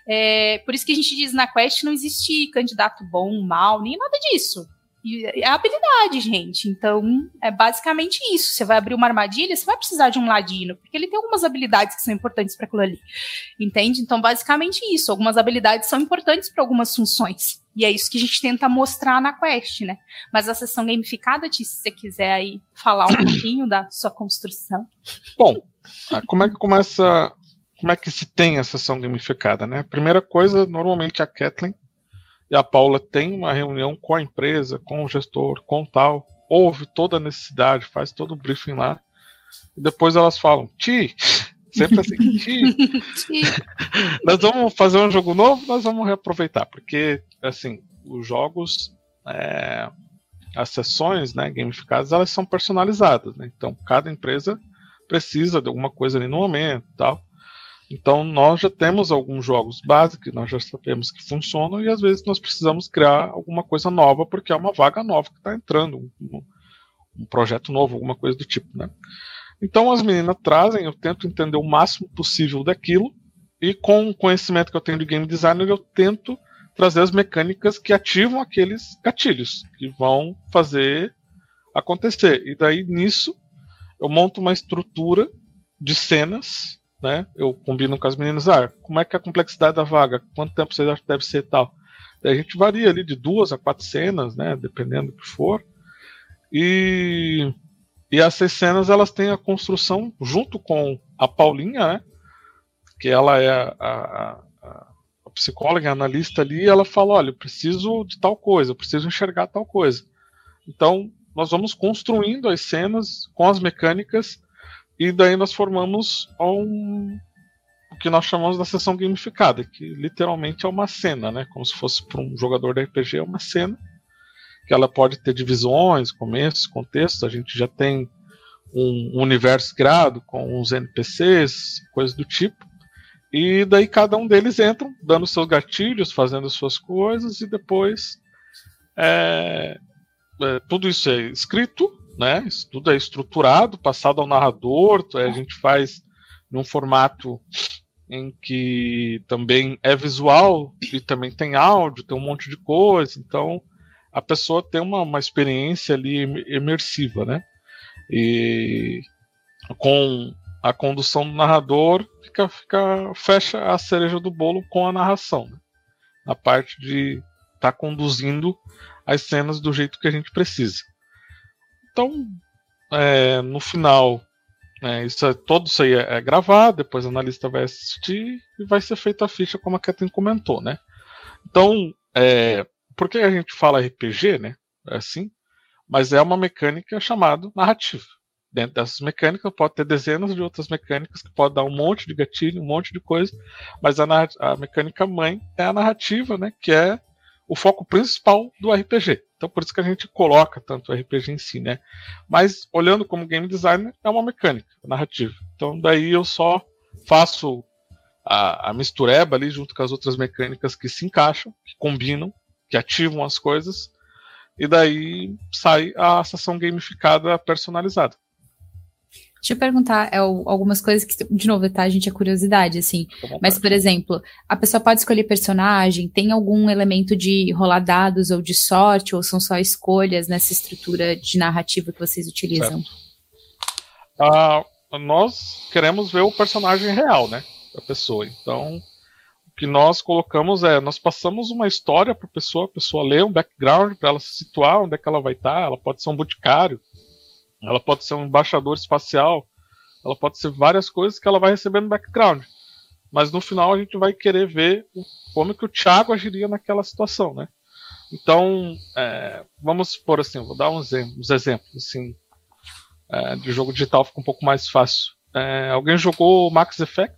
É, por isso que a gente diz na quest não existe candidato bom, mal, nem nada disso. É habilidade, gente. Então, é basicamente isso. Você vai abrir uma armadilha, você vai precisar de um ladino, porque ele tem algumas habilidades que são importantes para aquilo ali. Entende? Então, basicamente isso. Algumas habilidades são importantes para algumas funções. E é isso que a gente tenta mostrar na quest, né? Mas a sessão gamificada, Tia, se você quiser aí falar um pouquinho da sua construção. Bom, ah, como é que começa. Como é que se tem a sessão gamificada, né? Primeira coisa, normalmente a Kathleen e a Paula tem uma reunião com a empresa, com o gestor, com tal, ouve toda a necessidade, faz todo o briefing lá, e depois elas falam, Ti, sempre assim, Ti, nós vamos fazer um jogo novo, nós vamos reaproveitar, porque, assim, os jogos, é, as sessões né, gamificadas, elas são personalizadas, né? então cada empresa precisa de alguma coisa ali no momento tal. Então nós já temos alguns jogos básicos, nós já sabemos que funcionam e às vezes nós precisamos criar alguma coisa nova porque é uma vaga nova que está entrando, um, um, projeto novo, alguma coisa do tipo, né? Então as meninas trazem, eu tento entender o máximo possível daquilo e com o conhecimento que eu tenho de game designer eu tento trazer as mecânicas que ativam aqueles gatilhos que vão fazer acontecer. E daí nisso eu monto uma estrutura de cenas né? Eu combino com as meninas, ah, como é que é a complexidade da vaga? Quanto tempo você acha que deve ser tal? Daí a gente varia ali de duas a quatro cenas, né? Dependendo do que for. E, e essas cenas elas têm a construção junto com a Paulinha, né? Que ela é a, a, a psicóloga, a analista ali, e ela fala, olha, eu preciso de tal coisa, eu preciso enxergar tal coisa. Então, nós vamos construindo as cenas com as mecânicas e daí nós formamos um, o que nós chamamos da sessão gamificada, que literalmente é uma cena, né? Como se fosse para um jogador de RPG, é uma cena que ela pode ter divisões, começos, contextos. A gente já tem um universo criado com uns NPCs, coisas do tipo. E daí cada um deles entra dando seus gatilhos, fazendo suas coisas, e depois é, é, tudo isso é escrito né? Isso tudo é estruturado, passado ao narrador, a gente faz num formato em que também é visual e também tem áudio, tem um monte de coisa, então a pessoa tem uma, uma experiência ali imersiva, né? E com a condução do narrador fica, fica fecha a cereja do bolo com a narração, né? na parte de estar tá conduzindo as cenas do jeito que a gente precisa. Então, é, no final, é, isso é, todo isso aí é, é, gravado, depois o analista vai assistir e vai ser feita a ficha, como a Kathleen comentou, né? Então, é, por que a gente fala RPG, né? É assim, mas é uma mecânica chamada narrativa. dentro dessas mecânicas, pode ter dezenas de outras mecânicas que pode dar um monte de gatilho, um monte de coisa, mas a, a mecânica mãe é a narrativa, né, que é o foco principal do RPG. Então por isso que a gente coloca tanto o RPG em si, né? Mas olhando como game designer, é uma mecânica, narrativa. Então daí eu só faço a, a mistureba ali junto com as outras mecânicas que se encaixam, que combinam, que ativam as coisas, e daí sai a sessão gamificada personalizada. Deixa eu perguntar é, algumas coisas que, de novo, tá? A gente é curiosidade, assim. Mas, por exemplo, a pessoa pode escolher personagem, tem algum elemento de rolar dados ou de sorte, ou são só escolhas nessa estrutura de narrativa que vocês utilizam? Uh, nós queremos ver o personagem real, né? Da pessoa. Então, o que nós colocamos é, nós passamos uma história para a pessoa, a pessoa lê um background para ela se situar onde é que ela vai estar, tá, ela pode ser um boticário, ela pode ser um embaixador espacial, ela pode ser várias coisas que ela vai receber no background. Mas no final a gente vai querer ver como que o Thiago agiria naquela situação, né? Então, é, vamos por assim, vou dar uns, uns exemplos assim, é, de jogo digital, fica um pouco mais fácil. É, alguém jogou Max Effect?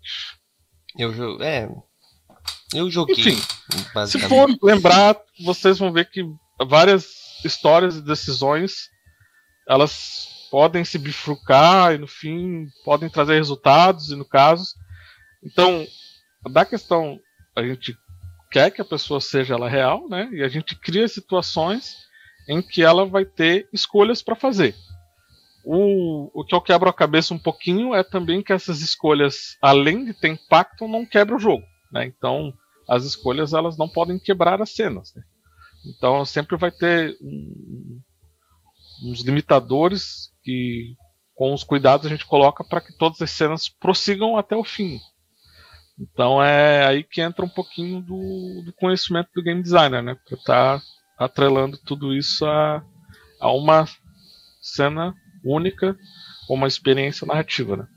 Eu é, eu joguei. Enfim, se for lembrar, vocês vão ver que várias histórias e decisões elas podem se bifurcar e no fim podem trazer resultados e no caso. Então, da questão a gente quer que a pessoa seja ela real, né? E a gente cria situações em que ela vai ter escolhas para fazer. O, o que eu quebro a cabeça um pouquinho é também que essas escolhas, além de ter impacto, não quebram o jogo. Né? Então, as escolhas elas não podem quebrar as cenas. Né? Então, sempre vai ter um, uns limitadores que com os cuidados a gente coloca para que todas as cenas prossigam até o fim. Então é aí que entra um pouquinho do, do conhecimento do game designer, né? Para estar tá atrelando tudo isso a, a uma cena única, uma experiência narrativa, né?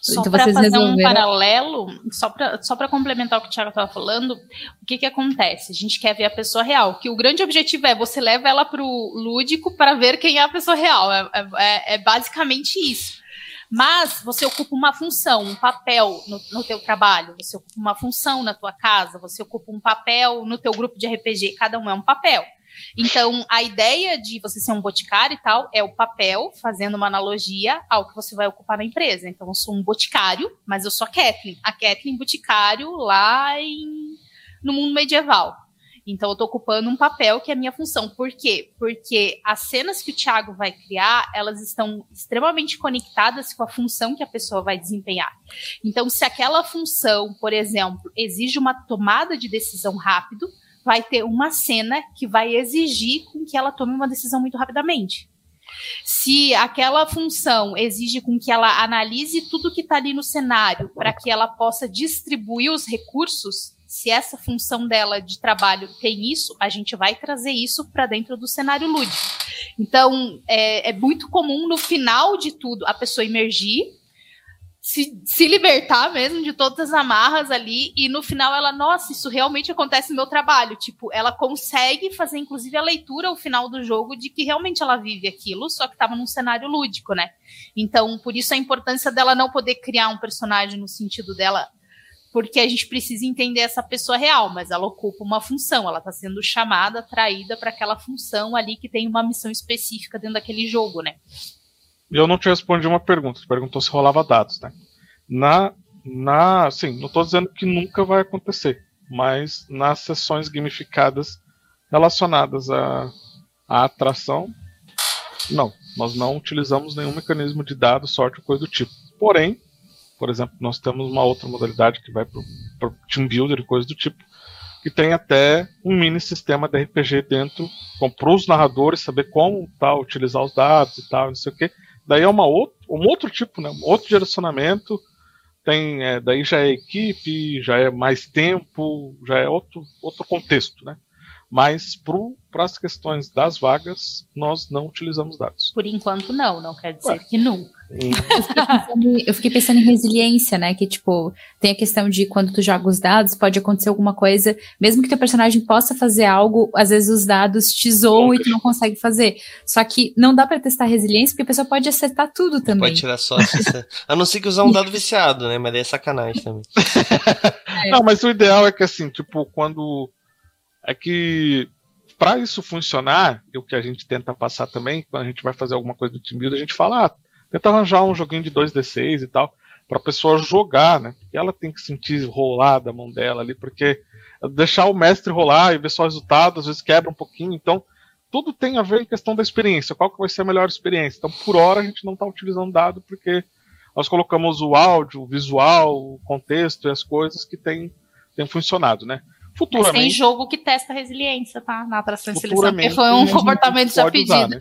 Só então, para fazer resolveram... um paralelo, só para só complementar o que o Thiago estava falando, o que, que acontece? A gente quer ver a pessoa real, que o grande objetivo é você leva ela para o lúdico para ver quem é a pessoa real. É, é, é, basicamente isso. Mas você ocupa uma função, um papel no, no teu trabalho, você ocupa uma função na tua casa, você ocupa um papel no teu grupo de RPG, cada um é um papel. Então, a ideia de você ser um boticário e tal é o papel, fazendo uma analogia ao que você vai ocupar na empresa. Então, eu sou um boticário, mas eu sou a Kathleen. A Kathleen boticário lá em, no mundo medieval. Então, eu estou ocupando um papel que é a minha função. Por quê? Porque as cenas que o Thiago vai criar, elas estão extremamente conectadas com a função que a pessoa vai desempenhar. Então, se aquela função, por exemplo, exige uma tomada de decisão rápido, vai ter uma cena que vai exigir com que ela tome uma decisão muito rapidamente. Se aquela função exige com que ela analise tudo que está ali no cenário para que ela possa distribuir os recursos, se essa função dela de trabalho tem isso, a gente vai trazer isso para dentro do cenário lúdico. Então, é, é muito comum no final de tudo a pessoa emergir se, se libertar mesmo de todas as amarras ali e no final ela, nossa, isso realmente acontece no meu trabalho. Tipo, ela consegue fazer inclusive a leitura ao final do jogo de que realmente ela vive aquilo, só que estava num cenário lúdico, né? Então, por isso a importância dela não poder criar um personagem no sentido dela porque a gente precisa entender essa pessoa real, mas ela ocupa uma função, ela está sendo chamada, atraída para aquela função ali que tem uma missão específica dentro daquele jogo, né? Eu não te respondi uma pergunta. Você perguntou se rolava dados, né? Na, na, sim, não estou dizendo que nunca vai acontecer, mas nas sessões gamificadas relacionadas à, atração, não, nós não utilizamos nenhum mecanismo de dados, sorte ou coisa do tipo. Porém, por exemplo, nós temos uma outra modalidade que vai para o team builder e coisa do tipo, que tem até um mini sistema de RPG dentro, para os narradores saber como tá, utilizar os dados e tal, não sei o que. Daí é uma outro, um outro tipo, né? Um outro direcionamento. Tem, é, daí já é equipe, já é mais tempo, já é outro, outro contexto, né? mas para as questões das vagas, nós não utilizamos dados. Por enquanto, não, não quer dizer Ué. que nunca. Eu fiquei pensando em resiliência, né? Que, tipo, tem a questão de quando tu joga os dados, pode acontecer alguma coisa, mesmo que teu personagem possa fazer algo, às vezes os dados te zoam e tu não consegue fazer. Só que não dá para testar resiliência, porque a pessoa pode acertar tudo também. Pode tirar só. a não ser que usar um dado viciado, né? Mas daí é sacanagem também. É. Não, mas o ideal é que, assim, tipo, quando é que para isso funcionar, e o que a gente tenta passar também, quando a gente vai fazer alguma coisa do team build, a gente fala, ah, tenta arranjar um joguinho de 2d6 e tal, para a pessoa jogar, né? E ela tem que sentir rolar da mão dela ali, porque deixar o mestre rolar e ver só o resultado, às vezes quebra um pouquinho, então tudo tem a ver em questão da experiência, qual que vai ser a melhor experiência. Então, por hora, a gente não está utilizando dado, porque nós colocamos o áudio, o visual, o contexto e as coisas que tem, tem funcionado, né? Futuramente. Mas tem jogo que testa resiliência, tá? Na atração de seleção, porque foi um comportamento já pedido. Usar, né?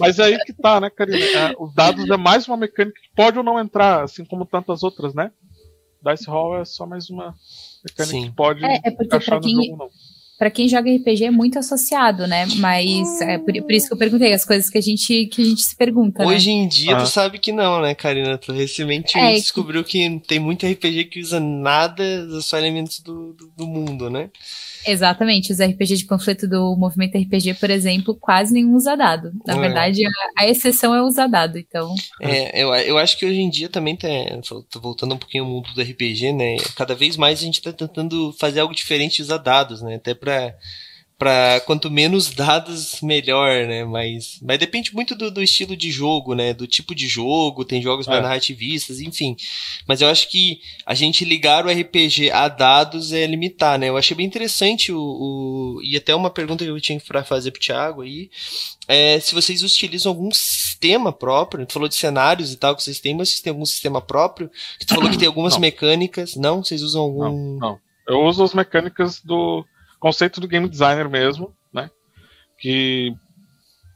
Mas aí que tá, né, Karina? É, os dados é mais uma mecânica que pode ou não entrar, assim como tantas outras, né? Dice Hall é só mais uma mecânica Sim. que pode é, é porque pra quem, jogo, para quem joga RPG é muito associado, né? Mas é por, por, isso que eu perguntei as coisas que a gente, que a gente se pergunta. Hoje né? em dia, ah. tu sabe que não, né, Karina? Tu recentemente é, descobriu que... que... tem muito RPG que usa nada, só elementos do, do, do mundo, né? Exatamente, os RPG de panfleto do movimento RPG, por exemplo, quase nenhum usa dado. Na é. verdade, a, a, exceção é usar dado, então. É, eu, eu acho que hoje em dia também tá, voltando um pouquinho ao mundo do RPG, né? Cada vez mais a gente tá tentando fazer algo diferente de usar dados, né? Até pra para quanto menos dados melhor, né? Mas, mas depende muito do, do, estilo de jogo, né? Do tipo de jogo, tem jogos é. mais narrativistas, enfim. Mas eu acho que a gente ligar o RPG a dados é limitar, né? Eu achei bem interessante o, o e até uma pergunta que eu tinha para fazer pro Thiago aí, é se vocês utilizam algum sistema próprio, tu falou de cenários e tal que vocês têm, mas vocês têm algum sistema próprio? Que tu falou que tem algumas não. mecânicas, não? Vocês usam algum Não, não. Eu uso as mecânicas do conceito do game designer mesmo, né? Que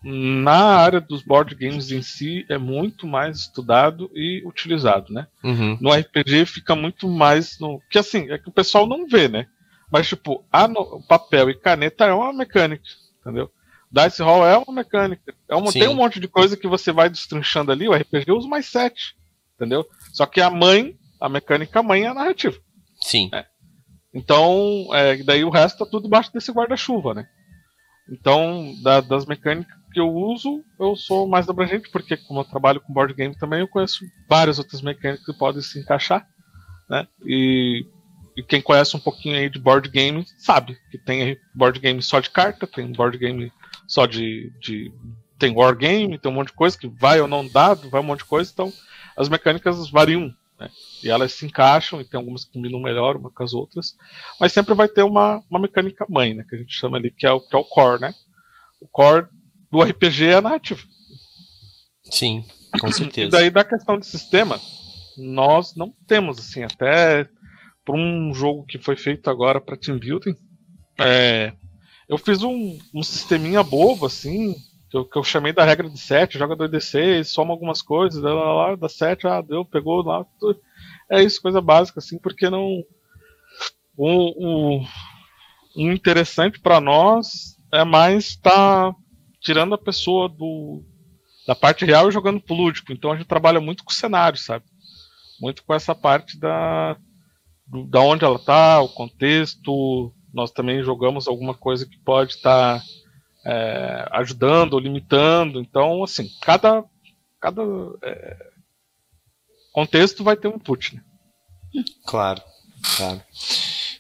na área dos board games em si é muito mais estudado e utilizado, né? Uhum. No RPG fica muito mais no que assim é que o pessoal não vê, né? Mas tipo, a no... papel e caneta é uma mecânica, entendeu? Dice Roll é uma mecânica. É uma... tem um monte de coisa que você vai destrinchando ali. O RPG usa mais sete, entendeu? Só que a mãe, a mecânica mãe é a narrativa. Sim. É. Então, é, daí o resto tá tudo debaixo desse guarda-chuva, né? Então, da, das mecânicas que eu uso, eu sou mais abrangente, porque como eu trabalho com board game também, eu conheço várias outras mecânicas que podem se encaixar, né? E, e quem conhece um pouquinho aí de board game sabe que tem board game só de carta, tem board game só de, de tem wargame, tem um monte de coisa que vai ou não dado, vai um monte de coisa, então as mecânicas variam né? E elas se encaixam, e tem algumas que combinam melhor uma com as outras, mas sempre vai ter uma, uma mecânica mãe, né? Que a gente chama ali, que é o, que é o core, né? O core do RPG é a narrativa. Sim, com certeza. E daí da questão de sistema, nós não temos, assim, até para um jogo que foi feito agora para team building, é, eu fiz um, um sisteminha bobo, assim, que eu, que eu chamei da regra de 7, joga 2d6, soma algumas coisas, lá, lá, lá, dá 7, ah, deu, pegou lá. Tudo. É isso, coisa básica, assim, porque não. O, o, o interessante para nós é mais estar tá tirando a pessoa do, da parte real e jogando pro lúdico. Então a gente trabalha muito com o cenário, sabe? Muito com essa parte da, do, da onde ela tá, o contexto. Nós também jogamos alguma coisa que pode estar. Tá é, ajudando limitando. Então, assim, cada, cada é, contexto vai ter um input. Né? Claro, claro.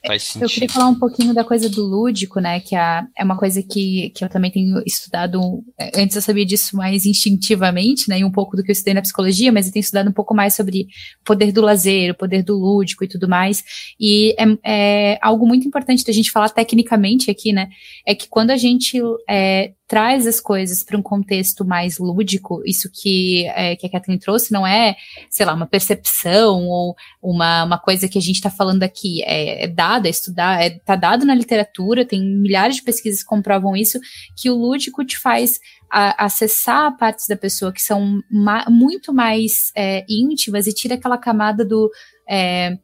Faz sentido. Eu queria falar um pouquinho da coisa do lúdico, né? Que é, é uma coisa que, que eu também tenho estudado. É, antes eu sabia disso mais instintivamente, né? E um pouco do que eu estudei na psicologia, mas eu tenho estudado um pouco mais sobre o poder do lazer, o poder do lúdico e tudo mais. E é, é algo muito importante da gente falar tecnicamente aqui, né? É que quando a gente é, traz as coisas para um contexto mais lúdico, isso que, é, que a Kathleen trouxe não é, sei lá, uma percepção ou uma, uma coisa que a gente está falando aqui, é, é dado, é estudar, é, tá dado na literatura, tem milhares de pesquisas que comprovam isso, que o lúdico te faz a, acessar partes da pessoa que são ma muito mais é, íntimas e tira aquela camada do é,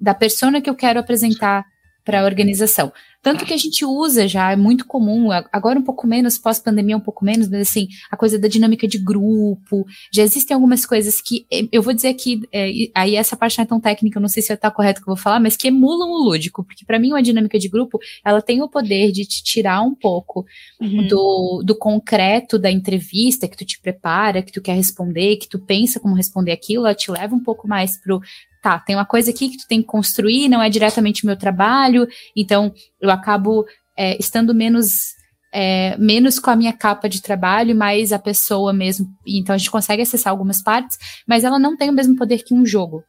da persona que eu quero apresentar para a organização. Tanto que a gente usa já, é muito comum, agora um pouco menos, pós-pandemia um pouco menos, mas assim, a coisa da dinâmica de grupo. Já existem algumas coisas que, eh, eu vou dizer que, é, aí essa parte não é tão técnica, eu não sei se está correto que eu vou falar, mas que emulam o lúdico, porque para mim uma dinâmica de grupo, ela tem o poder de te tirar um pouco uhum. do, do concreto da entrevista, que tu te prepara, que tu quer responder, que tu pensa como responder aquilo, ela te leva um pouco mais pro tá, tem uma coisa aqui que tu tem que construir, não é diretamente o meu trabalho, então eu acabo é, estando menos é, menos com a minha capa de trabalho, mais a pessoa mesmo. Então a gente consegue acessar algumas partes, mas ela não tem o mesmo poder que um jogo.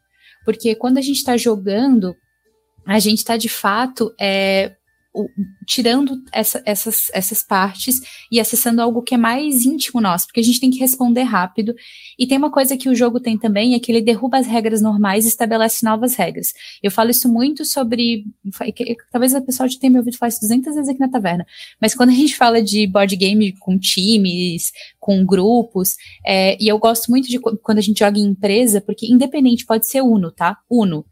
Porque quando a gente está jogando, a gente está de fato é, o, tirando essa, essas, essas partes e acessando algo que é mais íntimo nosso, porque a gente tem que responder rápido. E tem uma coisa que o jogo tem também, é que ele derruba as regras normais e estabelece novas regras. Eu falo isso muito sobre. Talvez a pessoa já tenha me ouvido falar isso 200 vezes aqui na taverna, mas quando a gente fala de board game com times, com grupos, é, e eu gosto muito de quando a gente joga em empresa, porque independente, pode ser Uno, tá? Uno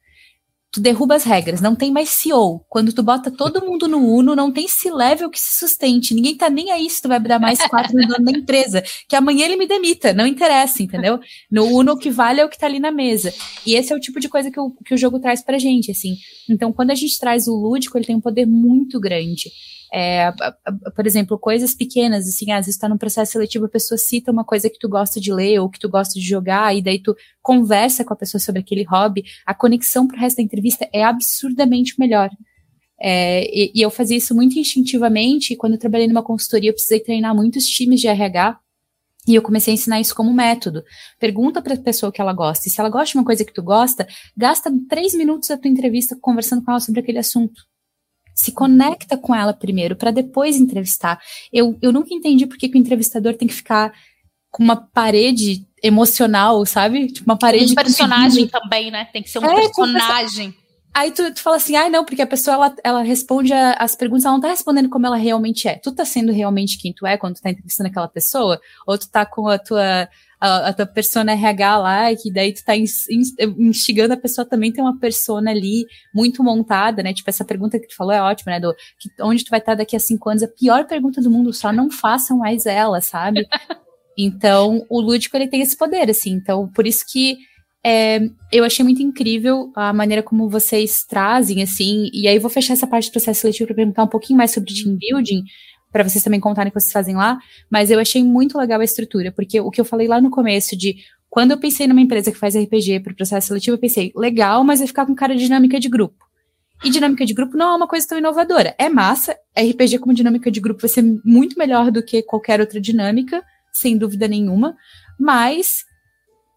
tu derruba as regras, não tem mais CEO. Quando tu bota todo mundo no Uno, não tem C-level que se sustente. Ninguém tá nem aí se tu vai dar mais quatro no dono da empresa. Que amanhã ele me demita, não interessa, entendeu? No Uno, o que vale é o que tá ali na mesa. E esse é o tipo de coisa que o, que o jogo traz pra gente, assim. Então, quando a gente traz o lúdico, ele tem um poder muito grande. É, por exemplo, coisas pequenas, assim, às vezes está num processo seletivo, a pessoa cita uma coisa que tu gosta de ler ou que tu gosta de jogar, e daí tu conversa com a pessoa sobre aquele hobby, a conexão pro resto da entrevista é absurdamente melhor. É, e, e, eu fazia isso muito instintivamente, e quando eu trabalhei numa consultoria, eu precisei treinar muitos times de RH, e eu comecei a ensinar isso como método. Pergunta para a pessoa o que ela gosta. E se ela gosta de uma coisa que tu gosta, gasta três minutos da tua entrevista conversando com ela sobre aquele assunto se conecta com ela primeiro, para depois entrevistar. Eu, eu nunca entendi por que, que o entrevistador tem que ficar com uma parede emocional, sabe? Tipo, uma parede. Um personagem também, né? Tem que ser um é, personagem. Aí tu, tu fala assim, ah, não, porque a pessoa ela, ela responde a, as perguntas, ela não tá respondendo como ela realmente é. Tu tá sendo realmente quem tu é quando tu tá entrevistando aquela pessoa? Ou tu tá com a tua a, a tua persona RH lá, que daí tu tá instigando a pessoa também ter uma persona ali muito montada, né? Tipo, essa pergunta que tu falou é ótima, né? Do que, onde tu vai estar daqui a cinco anos? A pior pergunta do mundo, só não façam mais ela, sabe? Então, o lúdico, ele tem esse poder, assim. Então, por isso que é, eu achei muito incrível a maneira como vocês trazem, assim, e aí vou fechar essa parte do processo seletivo para perguntar um pouquinho mais sobre team building, para vocês também contarem o que vocês fazem lá, mas eu achei muito legal a estrutura, porque o que eu falei lá no começo de quando eu pensei numa empresa que faz RPG para o processo seletivo, eu pensei, legal, mas vai ficar com cara de dinâmica de grupo. E dinâmica de grupo não é uma coisa tão inovadora. É massa, RPG como dinâmica de grupo vai ser muito melhor do que qualquer outra dinâmica, sem dúvida nenhuma, mas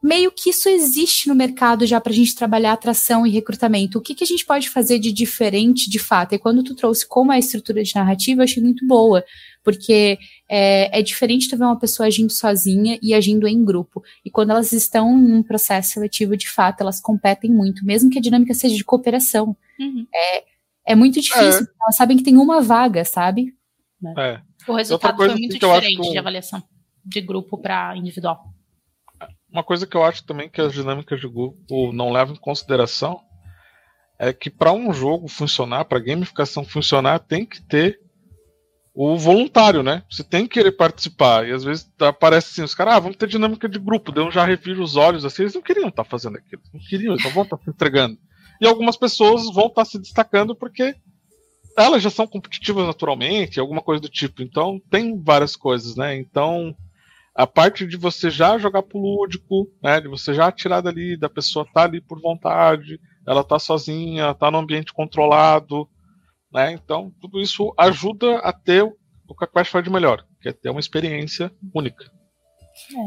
meio que isso existe no mercado já para a gente trabalhar atração e recrutamento. O que, que a gente pode fazer de diferente de fato? E quando tu trouxe como é a estrutura de narrativa, eu achei muito boa, porque é, é diferente tu ver uma pessoa agindo sozinha e agindo em grupo. E quando elas estão em um processo seletivo, de fato, elas competem muito, mesmo que a dinâmica seja de cooperação. Uhum. É, é muito difícil, é. elas sabem que tem uma vaga, sabe? É. O resultado foi muito diferente que... de avaliação de grupo para individual. Uma coisa que eu acho também que as dinâmicas de grupo não levam em consideração é que para um jogo funcionar, para gamificação funcionar, tem que ter o voluntário, né? Você tem que querer participar. E às vezes aparece assim, os caras, ah, vamos ter dinâmica de grupo. Daí eu já reviro os olhos assim, eles não queriam estar tá fazendo aquilo. Não queriam, não vão estar tá se entregando. E algumas pessoas vão estar tá se destacando porque elas já são competitivas naturalmente, alguma coisa do tipo. Então tem várias coisas, né? Então a parte de você já jogar pro lúdico, né, de você já tirar dali, da pessoa tá ali por vontade, ela tá sozinha, tá no ambiente controlado, né, então tudo isso ajuda a ter o que a Quest faz de melhor, que é ter uma experiência única.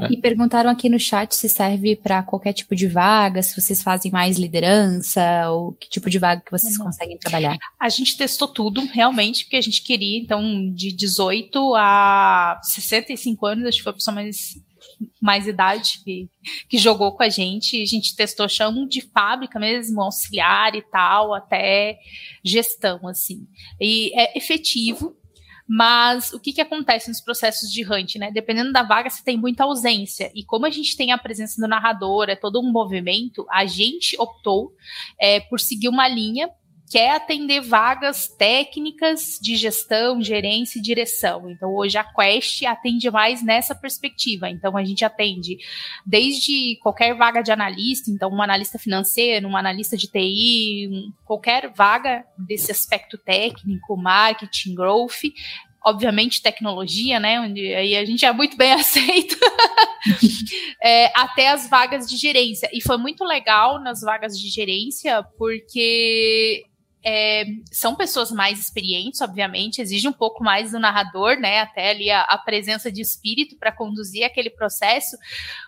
É. E perguntaram aqui no chat se serve para qualquer tipo de vaga, se vocês fazem mais liderança, ou que tipo de vaga que vocês uhum. conseguem trabalhar. A gente testou tudo, realmente, porque a gente queria, então, de 18 a 65 anos, acho que foi a pessoa mais, mais idade que, que jogou com a gente. A gente testou chão de fábrica mesmo, auxiliar e tal, até gestão, assim. E é efetivo, mas o que, que acontece nos processos de hunt, né? Dependendo da vaga, você tem muita ausência. E como a gente tem a presença do narrador, é todo um movimento, a gente optou é, por seguir uma linha quer atender vagas técnicas de gestão, gerência e direção. Então, hoje a Quest atende mais nessa perspectiva. Então, a gente atende desde qualquer vaga de analista, então, um analista financeiro, um analista de TI, qualquer vaga desse aspecto técnico, marketing, growth, obviamente tecnologia, né? Onde aí a gente é muito bem aceito, é, até as vagas de gerência. E foi muito legal nas vagas de gerência, porque é, são pessoas mais experientes, obviamente, exige um pouco mais do narrador, né? Até ali a, a presença de espírito para conduzir aquele processo,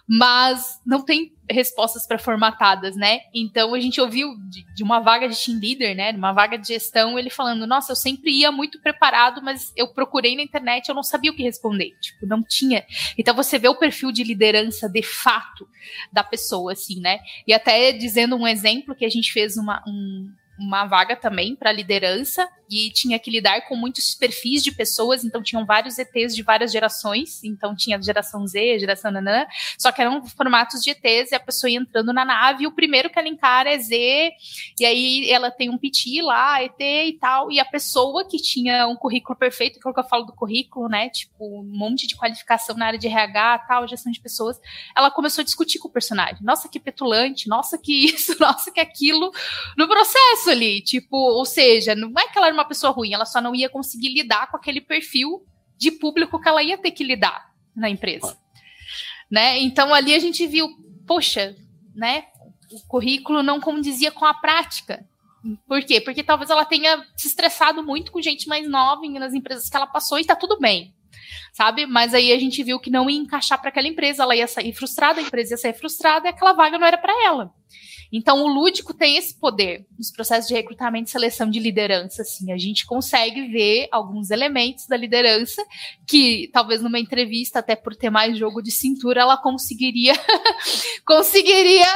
mas não tem respostas pré-formatadas, né? Então a gente ouviu de, de, uma vaga de team leader, né? Uma vaga de gestão, ele falando: Nossa, eu sempre ia muito preparado, mas eu procurei na internet, eu não sabia o que responder. Tipo, não tinha. Então você vê o perfil de liderança de fato da pessoa, assim, né? E até dizendo um exemplo que a gente fez uma, um, uma vaga também para liderança e tinha que lidar com muitos perfis de pessoas, então tinham vários ETs de várias gerações, então tinha geração Z, geração nanã, só que eram formatos de ETs e a pessoa ia entrando na nave e o primeiro que ela encara é Z, e aí ela tem um PT lá, ET e tal, e a pessoa que tinha um currículo perfeito, que é o que eu falo do currículo, né, tipo, um monte de qualificação na área de RH, tal, gestão de pessoas, ela começou a discutir com o personagem, nossa, que petulante, nossa, que isso, nossa, que aquilo, no processo ali, tipo, ou seja, não é que ela uma pessoa ruim, ela só não ia conseguir lidar com aquele perfil de público que ela ia ter que lidar na empresa. Né? Então ali a gente viu, poxa, né? O currículo não condizia com a prática. Por quê? Porque talvez ela tenha se estressado muito com gente mais nova nas empresas que ela passou e tá tudo bem. Sabe? Mas aí a gente viu que não ia encaixar para aquela empresa, ela ia sair frustrada, a empresa ia sair frustrada e aquela vaga não era para ela. Então, o lúdico tem esse poder nos processos de recrutamento e seleção de liderança. Assim, a gente consegue ver alguns elementos da liderança que, talvez numa entrevista, até por ter mais jogo de cintura, ela conseguiria conseguiria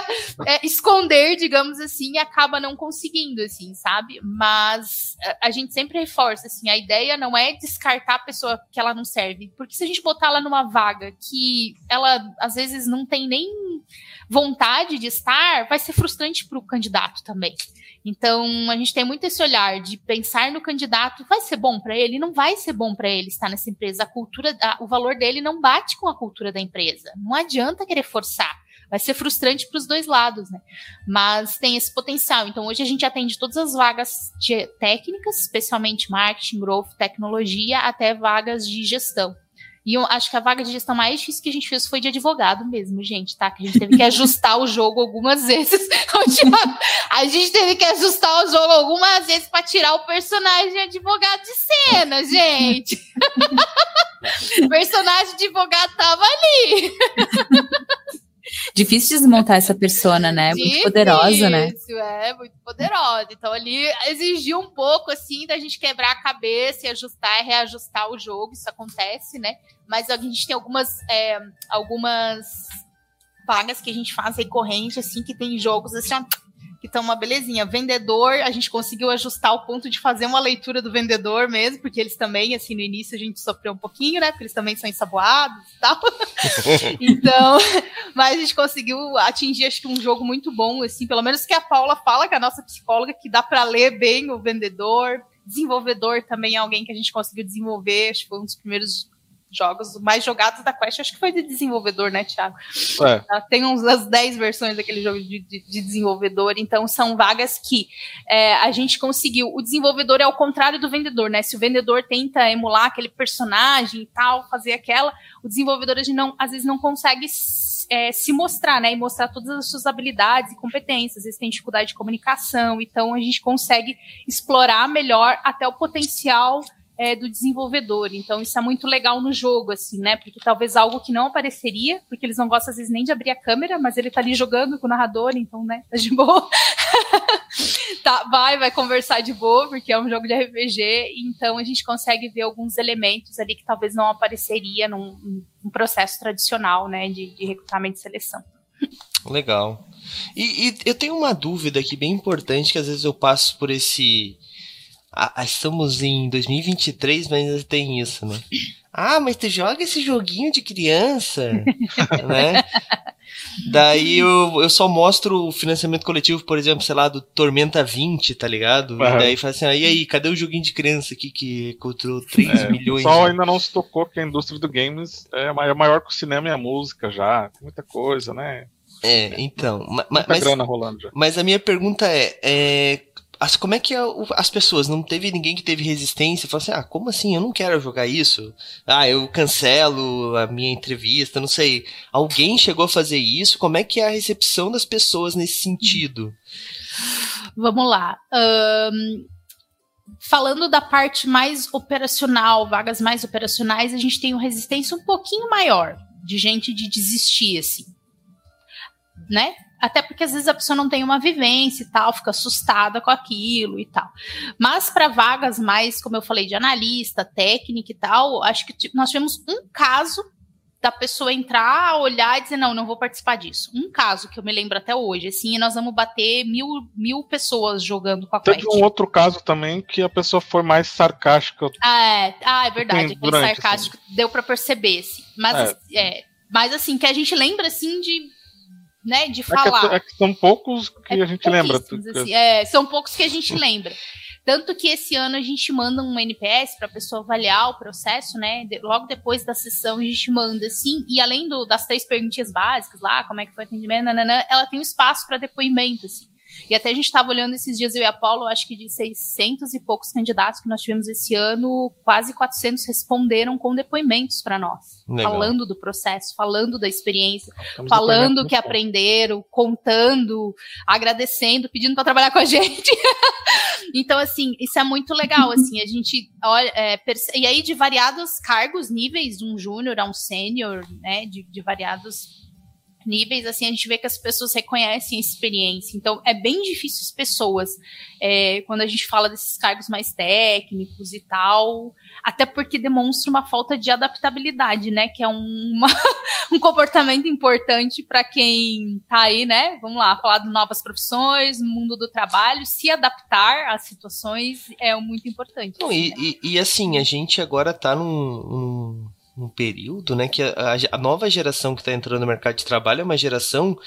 é, esconder, digamos assim, e acaba não conseguindo, assim, sabe? Mas a, a gente sempre reforça, assim, a ideia não é descartar a pessoa que ela não serve, porque se a gente botar ela numa vaga que ela às vezes não tem nem vontade de estar, vai ser frustrante para o candidato também. Então, a gente tem muito esse olhar de pensar no candidato, vai ser bom para ele? Não vai ser bom para ele estar nessa empresa. A cultura, a, o valor dele não bate com a cultura da empresa. Não adianta querer forçar. Vai ser frustrante para os dois lados, né? Mas tem esse potencial. Então, hoje a gente atende todas as vagas técnicas, especialmente marketing, growth, tecnologia, até vagas de gestão. E eu acho que a vaga de gestão mais difícil que a gente fez foi de advogado mesmo, gente, tá? Que a gente teve que ajustar o jogo algumas vezes. a gente teve que ajustar o jogo algumas vezes para tirar o personagem de advogado de cena, gente. o personagem de advogado tava ali. Difícil desmontar essa persona, né? Difícil, muito poderosa, né? Isso, é, muito poderosa. Então ali exigiu um pouco, assim, da gente quebrar a cabeça e ajustar e reajustar o jogo. Isso acontece, né? Mas a gente tem algumas, é, algumas vagas que a gente faz recorrente, assim, que tem jogos, assim, ó, que estão uma belezinha. Vendedor, a gente conseguiu ajustar o ponto de fazer uma leitura do vendedor mesmo, porque eles também, assim, no início a gente sofreu um pouquinho, né? Porque eles também são ensaboados e tal. então, mas a gente conseguiu atingir, acho que um jogo muito bom, assim, pelo menos que a Paula fala, que é a nossa psicóloga, que dá para ler bem o vendedor. Desenvolvedor também é alguém que a gente conseguiu desenvolver, acho que foi um dos primeiros jogos mais jogados da Quest, acho que foi de desenvolvedor, né, Thiago? É. Tem uns das 10 versões daquele jogo de, de, de desenvolvedor, então são vagas que é, a gente conseguiu. O desenvolvedor é ao contrário do vendedor, né? Se o vendedor tenta emular aquele personagem e tal, fazer aquela, o desenvolvedor a gente não, às vezes não consegue é, se mostrar, né? E mostrar todas as suas habilidades e competências. Às vezes tem dificuldade de comunicação, então a gente consegue explorar melhor até o potencial é, do desenvolvedor. Então, isso é muito legal no jogo, assim, né? Porque talvez algo que não apareceria, porque eles não gostam, às vezes, nem de abrir a câmera, mas ele tá ali jogando com o narrador, então, né? Tá de boa. tá, vai, vai conversar de boa, porque é um jogo de RPG, então a gente consegue ver alguns elementos ali que talvez não apareceria num, num processo tradicional, né? De, de recrutamento e seleção. Legal. E, e eu tenho uma dúvida aqui bem importante, que às vezes eu passo por esse ah, estamos em 2023, mas ainda tem isso, né? Ah, mas tu joga esse joguinho de criança, né? Daí eu, eu só mostro o financiamento coletivo, por exemplo, sei lá, do Tormenta 20, tá ligado? Uhum. E daí fala assim, ah, e aí, cadê o joguinho de criança aqui que encontrou 3 é, milhões? O pessoal ainda não se tocou que a indústria do games é maior que o cinema e a música já. Tem muita coisa, né? É, então. Ma, mas, grana rolando já. Mas a minha pergunta é, é as, como é que é as pessoas? Não teve ninguém que teve resistência falou assim: ah, como assim? Eu não quero jogar isso. Ah, eu cancelo a minha entrevista, não sei. Alguém chegou a fazer isso? Como é que é a recepção das pessoas nesse sentido? Vamos lá. Um, falando da parte mais operacional, vagas mais operacionais, a gente tem uma resistência um pouquinho maior de gente de desistir, assim. Né? Até porque às vezes a pessoa não tem uma vivência e tal, fica assustada com aquilo e tal. Mas para vagas mais, como eu falei, de analista, técnica e tal, acho que nós tivemos um caso da pessoa entrar, olhar e dizer, não, não vou participar disso. Um caso que eu me lembro até hoje, assim, nós vamos bater mil, mil pessoas jogando com a Teve um outro caso também que a pessoa foi mais sarcástica. Ah, é, ah, é verdade, aquele sarcástico assim. deu para perceber, assim. Mas, é. é, mas assim, que a gente lembra, assim, de né, de falar. É que, é que são poucos que é a gente lembra. Assim, é, são poucos que a gente lembra. Tanto que esse ano a gente manda um NPS para a pessoa avaliar o processo, né? De, logo depois da sessão a gente manda assim, e além do, das três perguntinhas básicas lá, como é que foi o atendimento, nananã, ela tem um espaço para depoimento, assim. E até a gente estava olhando esses dias, eu e a Paulo, acho que de 600 e poucos candidatos que nós tivemos esse ano, quase 400 responderam com depoimentos para nós. Legal. Falando do processo, falando da experiência, Estamos falando o que aprenderam, contando, agradecendo, pedindo para trabalhar com a gente. então, assim, isso é muito legal, assim, a gente olha, é, e aí de variados cargos, níveis, de um júnior a um sênior, né, de, de variados níveis, assim, a gente vê que as pessoas reconhecem a experiência. Então, é bem difícil as pessoas, é, quando a gente fala desses cargos mais técnicos e tal, até porque demonstra uma falta de adaptabilidade, né? Que é uma, um comportamento importante para quem tá aí, né? Vamos lá, falar de novas profissões, no mundo do trabalho, se adaptar às situações é muito importante. Não, e, né? e, e, assim, a gente agora tá num, num um período, né, que a, a nova geração que está entrando no mercado de trabalho é uma geração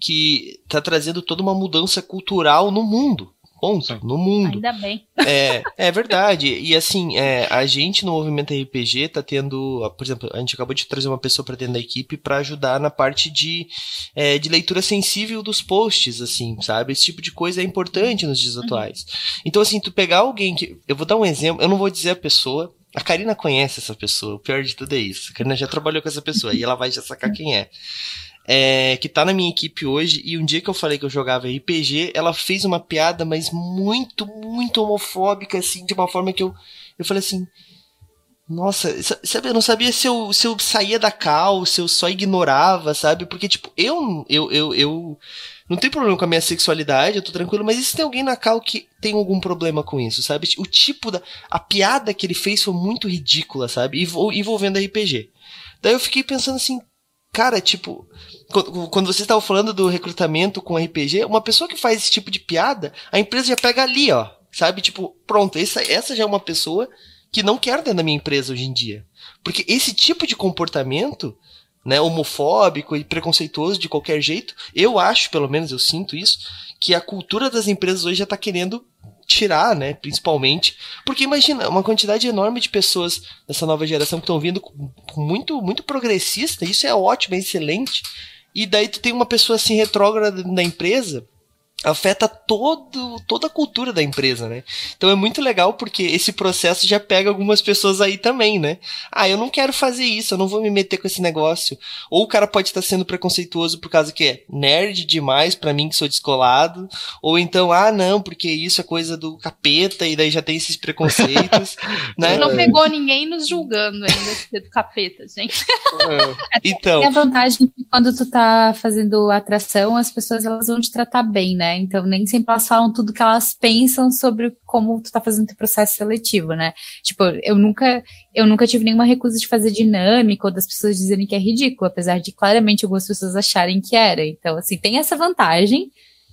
que está trazendo toda uma mudança cultural no mundo. Ponto. No mundo. Ainda bem. É, é verdade. E assim, é, a gente no movimento RPG tá tendo. Por exemplo, a gente acabou de trazer uma pessoa para dentro da equipe para ajudar na parte de, é, de leitura sensível dos posts, assim, sabe? Esse tipo de coisa é importante nos dias uhum. atuais. Então, assim, tu pegar alguém que. Eu vou dar um exemplo, eu não vou dizer a pessoa, a Karina conhece essa pessoa, o pior de tudo é isso. A Karina já trabalhou com essa pessoa e ela vai já sacar quem é. é. Que tá na minha equipe hoje, e um dia que eu falei que eu jogava RPG, ela fez uma piada, mas muito, muito homofóbica, assim, de uma forma que eu, eu falei assim. Nossa, sabe, eu não sabia se eu, se eu saía da cal, se eu só ignorava, sabe? Porque, tipo, eu, eu, eu, eu não tem problema com a minha sexualidade, eu tô tranquilo, mas e se tem alguém na cal que tem algum problema com isso, sabe? O tipo da. A piada que ele fez foi muito ridícula, sabe? Envolvendo RPG. Daí eu fiquei pensando assim, cara, tipo. Quando você estava falando do recrutamento com RPG, uma pessoa que faz esse tipo de piada, a empresa já pega ali, ó. Sabe? Tipo, pronto, essa, essa já é uma pessoa que não quer dentro da minha empresa hoje em dia. Porque esse tipo de comportamento né, homofóbico e preconceituoso de qualquer jeito. Eu acho, pelo menos eu sinto isso, que a cultura das empresas hoje já está querendo tirar, né, principalmente, porque imagina uma quantidade enorme de pessoas dessa nova geração que estão vindo muito muito progressista, isso é ótimo, é excelente. E daí tu tem uma pessoa assim retrógrada na empresa, afeta todo, toda a cultura da empresa, né? Então é muito legal porque esse processo já pega algumas pessoas aí também, né? Ah, eu não quero fazer isso, eu não vou me meter com esse negócio. Ou o cara pode estar sendo preconceituoso por causa que é nerd demais para mim que sou descolado, ou então, ah, não, porque isso é coisa do capeta e daí já tem esses preconceitos, né? Não pegou ninguém nos julgando ainda do capeta, gente. É. Então, tem a vantagem que quando tu tá fazendo atração, as pessoas elas vão te tratar bem, né? Né? Então nem sempre elas falam tudo que elas pensam sobre como tu tá fazendo teu processo seletivo, né? Tipo, eu nunca, eu nunca tive nenhuma recusa de fazer dinâmica ou das pessoas dizerem que é ridículo, apesar de claramente algumas pessoas acharem que era. Então, assim, tem essa vantagem.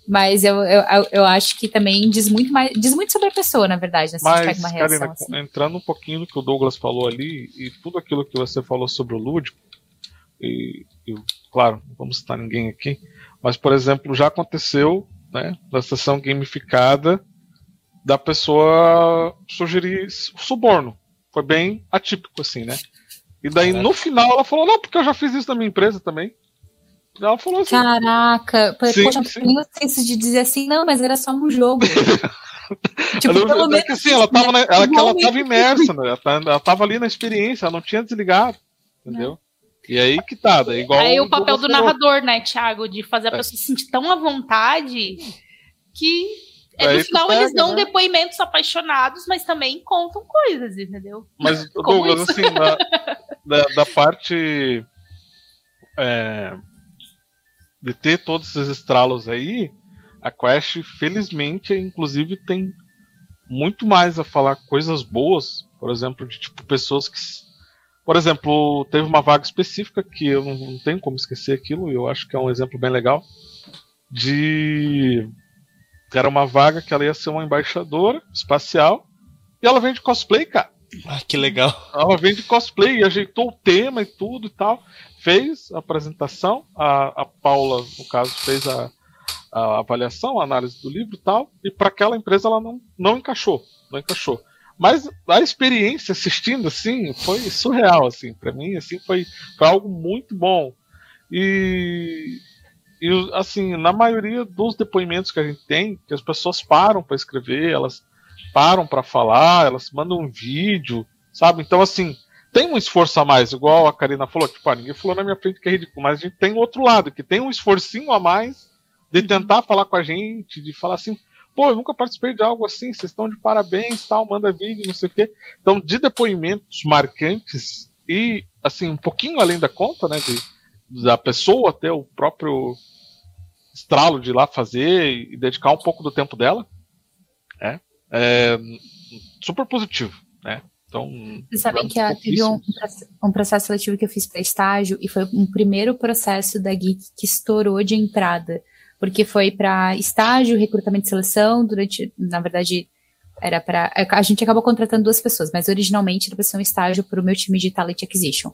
Mas eu, eu, eu acho que também diz muito mais, diz muito sobre a pessoa, na verdade, né? Mas, uma reação, Karina, assim. entrando um pouquinho no que o Douglas falou ali, e tudo aquilo que você falou sobre o lúdico, e, e claro, não vamos citar ninguém aqui, mas, por exemplo, já aconteceu né, na sessão gamificada da pessoa sugerir suborno. Foi bem atípico, assim, né? E daí, Caraca. no final, ela falou, não, porque eu já fiz isso na minha empresa também. Ela falou assim. Caraca, sim, poxa, sim. eu de dizer assim, não, mas era só um jogo. tipo, pelo é menos, que, assim, ela tava, na, ela, que ela tava imersa, né? Ela, tá, ela tava ali na experiência, ela não tinha desligado, entendeu? E aí que tá, daí igual. Aí o papel do narrador, né, Thiago, de fazer a é. pessoa se sentir tão à vontade que é, no final pega, eles dão né? depoimentos apaixonados, mas também contam coisas, entendeu? Mas, Douglas, assim, da, da, da parte é, de ter todos esses estralos aí, a Quest, felizmente, inclusive, tem muito mais a falar coisas boas, por exemplo, de tipo pessoas que. Por exemplo, teve uma vaga específica que eu não, não tenho como esquecer aquilo, e eu acho que é um exemplo bem legal. De. Era uma vaga que ela ia ser uma embaixadora espacial, e ela vende cosplay, cara. Ah, que legal. Ela vende cosplay, ajeitou o tema e tudo e tal fez a apresentação, a, a Paula, no caso, fez a, a avaliação, a análise do livro e tal, e para aquela empresa ela não, não encaixou, não encaixou. Mas a experiência assistindo assim foi surreal assim, para mim assim foi, foi algo muito bom. E, e assim, na maioria dos depoimentos que a gente tem, que as pessoas param para escrever, elas param para falar, elas mandam um vídeo, sabe? Então assim, tem um esforço a mais, igual a Karina falou, tipo, ah, ninguém falou na minha frente que é ridículo, mas a gente tem outro lado, que tem um esforcinho a mais de uhum. tentar falar com a gente, de falar assim, pô, eu nunca participei de algo assim, vocês estão de parabéns, tal, manda vídeo, não sei o quê. Então, de depoimentos marcantes e, assim, um pouquinho além da conta, né, de, da pessoa ter o próprio estralo de ir lá fazer e dedicar um pouco do tempo dela, é, é super positivo, né? Então, Vocês sabem que teve um, um, processo seletivo que eu fiz para estágio e foi um primeiro processo da Geek que estourou de entrada, porque foi para estágio, recrutamento e seleção, durante, na verdade, era para a gente acabou contratando duas pessoas, mas originalmente era para ser um estágio para o meu time de talent acquisition.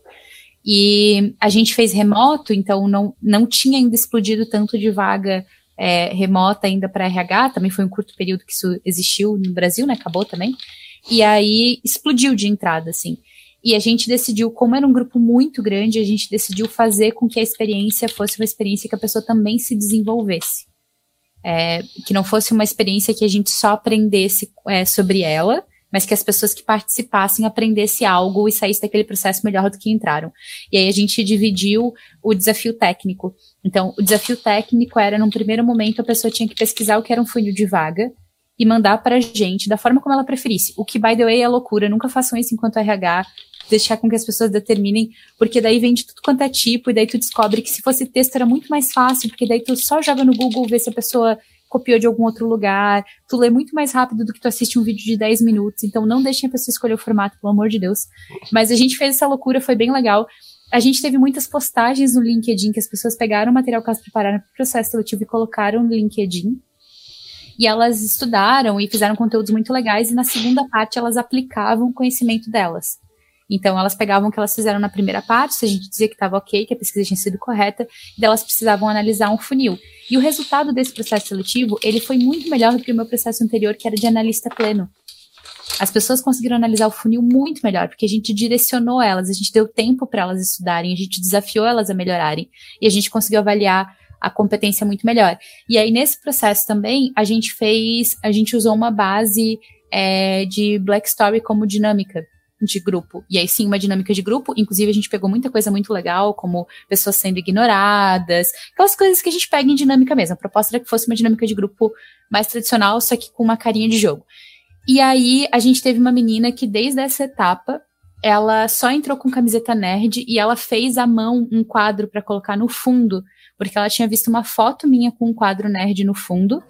E a gente fez remoto, então não, não tinha ainda explodido tanto de vaga é, remota ainda para RH, também foi um curto período que isso existiu no Brasil, né? Acabou também. E aí explodiu de entrada, assim. E a gente decidiu, como era um grupo muito grande, a gente decidiu fazer com que a experiência fosse uma experiência que a pessoa também se desenvolvesse. É, que não fosse uma experiência que a gente só aprendesse é, sobre ela, mas que as pessoas que participassem aprendessem algo e saíssem daquele processo melhor do que entraram. E aí a gente dividiu o desafio técnico. Então, o desafio técnico era, num primeiro momento, a pessoa tinha que pesquisar o que era um funil de vaga, e mandar pra gente da forma como ela preferisse. O que, by the way, é loucura. Nunca façam isso enquanto RH. Deixar com que as pessoas determinem, porque daí vem de tudo quanto é tipo, e daí tu descobre que se fosse texto era muito mais fácil, porque daí tu só joga no Google, vê se a pessoa copiou de algum outro lugar, tu lê muito mais rápido do que tu assiste um vídeo de 10 minutos, então não deixem a pessoa escolher o formato, pelo amor de Deus. Mas a gente fez essa loucura, foi bem legal. A gente teve muitas postagens no LinkedIn que as pessoas pegaram o material que elas prepararam para o processo seletivo e colocaram no LinkedIn e elas estudaram e fizeram conteúdos muito legais, e na segunda parte elas aplicavam o conhecimento delas. Então, elas pegavam o que elas fizeram na primeira parte, se a gente dizia que estava ok, que a pesquisa tinha sido correta, e elas precisavam analisar um funil. E o resultado desse processo seletivo, ele foi muito melhor do que o meu processo anterior, que era de analista pleno. As pessoas conseguiram analisar o funil muito melhor, porque a gente direcionou elas, a gente deu tempo para elas estudarem, a gente desafiou elas a melhorarem, e a gente conseguiu avaliar a competência muito melhor. E aí, nesse processo também, a gente fez, a gente usou uma base é, de Black Story como dinâmica de grupo. E aí sim, uma dinâmica de grupo. Inclusive, a gente pegou muita coisa muito legal, como pessoas sendo ignoradas, aquelas coisas que a gente pega em dinâmica mesmo. A proposta era que fosse uma dinâmica de grupo mais tradicional, só que com uma carinha de jogo. E aí, a gente teve uma menina que, desde essa etapa, ela só entrou com camiseta nerd e ela fez à mão um quadro para colocar no fundo porque ela tinha visto uma foto minha com um quadro nerd no fundo,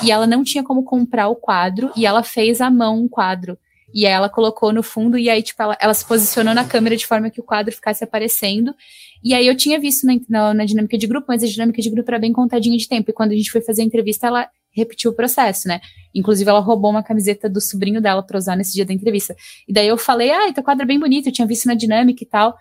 e ela não tinha como comprar o quadro, e ela fez à mão um quadro. E aí ela colocou no fundo, e aí, tipo, ela, ela se posicionou na câmera de forma que o quadro ficasse aparecendo. E aí eu tinha visto na, na, na, dinâmica de grupo, mas a dinâmica de grupo era bem contadinha de tempo. E quando a gente foi fazer a entrevista, ela repetiu o processo, né? Inclusive, ela roubou uma camiseta do sobrinho dela para usar nesse dia da entrevista. E daí eu falei, ah, teu quadro é bem bonito, eu tinha visto na dinâmica e tal.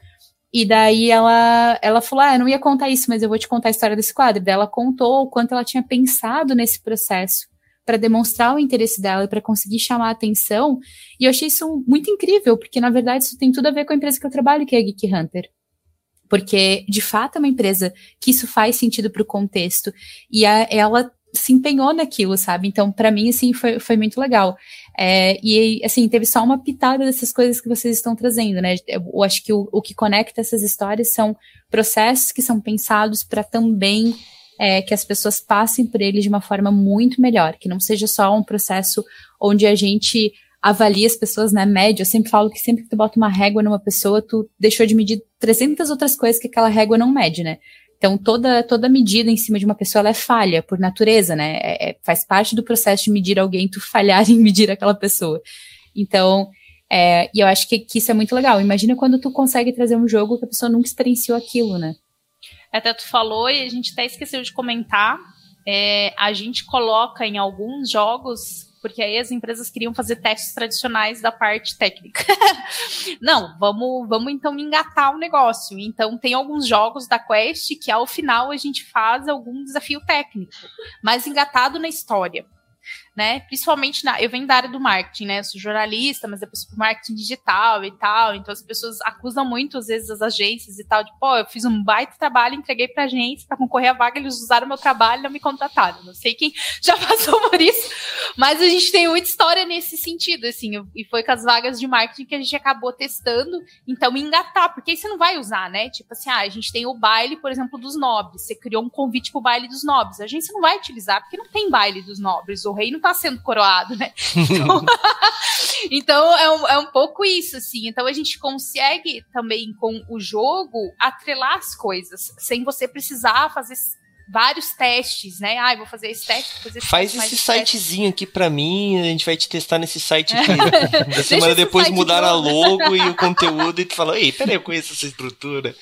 E daí ela, ela falou: Ah, eu não ia contar isso, mas eu vou te contar a história desse quadro. Daí ela contou o quanto ela tinha pensado nesse processo para demonstrar o interesse dela e para conseguir chamar a atenção. E eu achei isso muito incrível, porque na verdade isso tem tudo a ver com a empresa que eu trabalho, que é a Geek Hunter. Porque, de fato, é uma empresa que isso faz sentido para o contexto. E a, ela se empenhou naquilo, sabe? Então, para mim, assim, foi, foi muito legal. É, e, assim, teve só uma pitada dessas coisas que vocês estão trazendo, né? Eu acho que o, o que conecta essas histórias são processos que são pensados para também é, que as pessoas passem por eles de uma forma muito melhor, que não seja só um processo onde a gente avalia as pessoas na média. Eu sempre falo que sempre que tu bota uma régua numa pessoa, tu deixou de medir 300 outras coisas que aquela régua não mede, né? Então, toda, toda medida em cima de uma pessoa, é falha, por natureza, né? É, é, faz parte do processo de medir alguém, tu falhar em medir aquela pessoa. Então, é, e eu acho que, que, isso é muito legal. Imagina quando tu consegue trazer um jogo que a pessoa nunca experienciou aquilo, né? Até tu falou, e a gente até esqueceu de comentar, é, a gente coloca em alguns jogos porque aí as empresas queriam fazer testes tradicionais da parte técnica. Não, vamos, vamos então engatar o negócio. Então tem alguns jogos da Quest que ao final a gente faz algum desafio técnico, mas engatado na história né? Principalmente na. Eu venho da área do marketing, né? Eu sou jornalista, mas depois pro marketing digital e tal. Então as pessoas acusam muito, às vezes, as agências e tal, de, pô, eu fiz um baita trabalho, entreguei pra agência para concorrer à vaga, eles usaram meu trabalho e não me contrataram. Não sei quem já passou por isso, mas a gente tem muita história nesse sentido, assim. E foi com as vagas de marketing que a gente acabou testando, então engatar, porque aí você não vai usar, né? Tipo assim, ah, a gente tem o baile, por exemplo, dos nobres. Você criou um convite pro baile dos nobres. A agência não vai utilizar, porque não tem baile dos nobres. O rei não tá sendo coroado, né? Então, então é, um, é um pouco isso, assim. Então a gente consegue também com o jogo atrelar as coisas, sem você precisar fazer vários testes, né? Ah, vou fazer esse teste, fazer esse Faz teste, esse sitezinho aqui para mim, a gente vai te testar nesse site aqui. da semana depois mudar a logo e o conteúdo e tu fala, ei, peraí, eu conheço essa estrutura.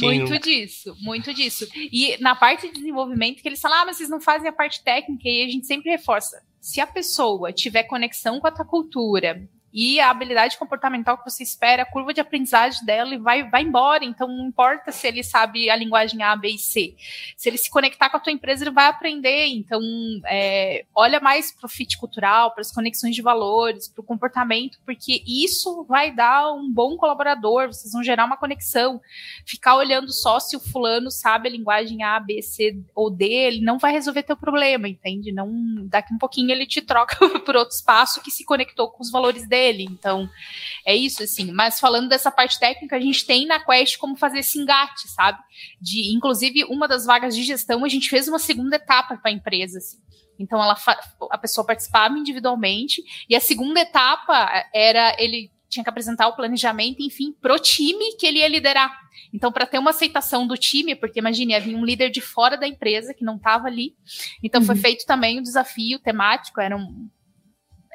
Muito disso, muito disso. E na parte de desenvolvimento que eles falam, ah, mas vocês não fazem a parte técnica e a gente sempre reforça se a pessoa tiver conexão com a tua cultura, e a habilidade comportamental que você espera, a curva de aprendizagem dela vai, vai embora. Então, não importa se ele sabe a linguagem A, B e C. Se ele se conectar com a tua empresa, ele vai aprender. Então, é, olha mais para o fit cultural, para as conexões de valores, para o comportamento, porque isso vai dar um bom colaborador, vocês vão gerar uma conexão. Ficar olhando só se o fulano sabe a linguagem A, B, C ou D, ele não vai resolver teu problema, entende? Não, daqui um pouquinho ele te troca por outro espaço que se conectou com os valores dele dele. Então, é isso, assim. Mas falando dessa parte técnica, a gente tem na Quest como fazer esse engate, sabe? De, inclusive, uma das vagas de gestão, a gente fez uma segunda etapa para a empresa, assim. Então, ela a pessoa participava individualmente, e a segunda etapa era ele tinha que apresentar o planejamento, enfim, pro time que ele ia liderar. Então, para ter uma aceitação do time, porque imagine, havia um líder de fora da empresa que não estava ali. Então, uhum. foi feito também o um desafio temático, era um,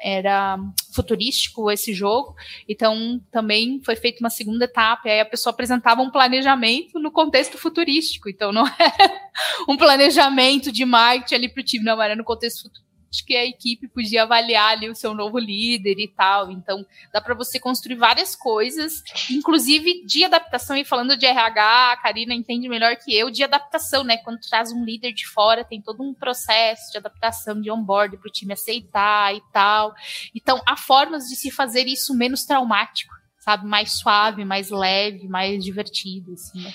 era futurístico esse jogo, então também foi feita uma segunda etapa, e aí a pessoa apresentava um planejamento no contexto futurístico, então não era um planejamento de marketing ali para o time, não, era no contexto futurístico que a equipe podia avaliar ali o seu novo líder e tal. Então, dá para você construir várias coisas, inclusive de adaptação. E falando de RH, a Karina entende melhor que eu, de adaptação, né? Quando traz um líder de fora, tem todo um processo de adaptação, de onboard para o time aceitar e tal. Então, há formas de se fazer isso menos traumático, sabe? Mais suave, mais leve, mais divertido, assim, né?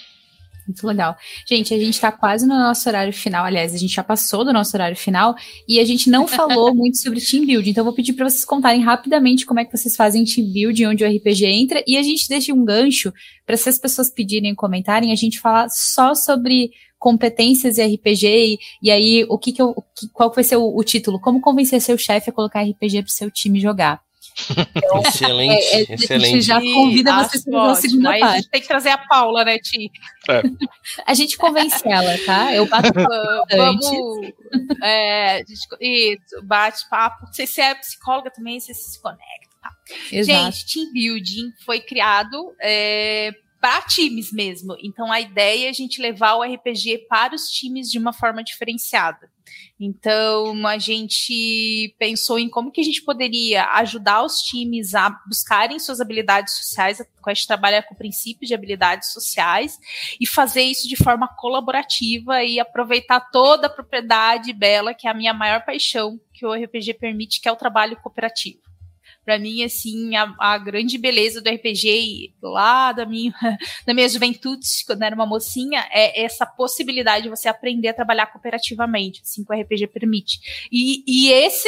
Muito legal. Gente, a gente está quase no nosso horário final. Aliás, a gente já passou do nosso horário final e a gente não falou muito sobre team building. Então, eu vou pedir para vocês contarem rapidamente como é que vocês fazem team building, onde o RPG entra, e a gente deixa um gancho para se as pessoas pedirem e comentarem, a gente falar só sobre competências e RPG e, e aí o que, que eu, qual vai ser o, o título? Como convencer seu chefe a colocar RPG para o seu time jogar? Então, excelente, é, é, excelente. A gente já convida vocês para a segunda Aí parte. A gente tem que trazer a Paula, né, Ti? É. A gente convence ela, tá? Eu bato Vamos. É, isso, bate-papo. Você, você é psicóloga também, você se conecta. Tá? Gente, team building foi criado é, para times mesmo. Então a ideia é a gente levar o RPG para os times de uma forma diferenciada. Então a gente pensou em como que a gente poderia ajudar os times a buscarem suas habilidades sociais. A Quest trabalha com o princípio de habilidades sociais e fazer isso de forma colaborativa e aproveitar toda a propriedade bela que é a minha maior paixão que o RPG permite, que é o trabalho cooperativo para mim, assim, a, a, grande beleza do RPG lá da minha, da minha juventude, quando era uma mocinha, é essa possibilidade de você aprender a trabalhar cooperativamente, assim, que o RPG permite. E, e esse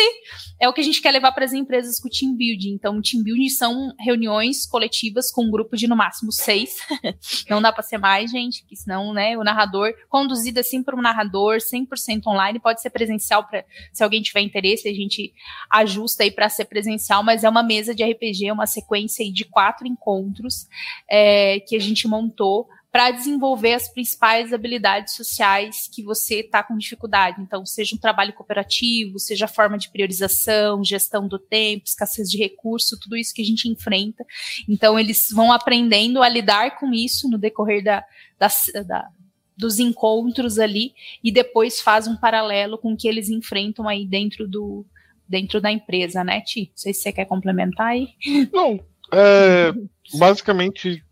é o que a gente quer levar para as empresas com o team building. Então, team building são reuniões coletivas com um grupo de no máximo seis. Não dá para ser mais, gente, senão, né, o narrador, conduzido assim por um narrador, 100% online, pode ser presencial para se alguém tiver interesse, a gente ajusta aí para ser presencial, mas é uma mesa de RPG, uma sequência de quatro encontros é, que a gente montou para desenvolver as principais habilidades sociais que você está com dificuldade. Então, seja um trabalho cooperativo, seja a forma de priorização, gestão do tempo, escassez de recurso, tudo isso que a gente enfrenta. Então, eles vão aprendendo a lidar com isso no decorrer da, da, da dos encontros ali e depois faz um paralelo com o que eles enfrentam aí dentro do, dentro da empresa, né, Ti? Não sei se você quer complementar aí. Não, é, basicamente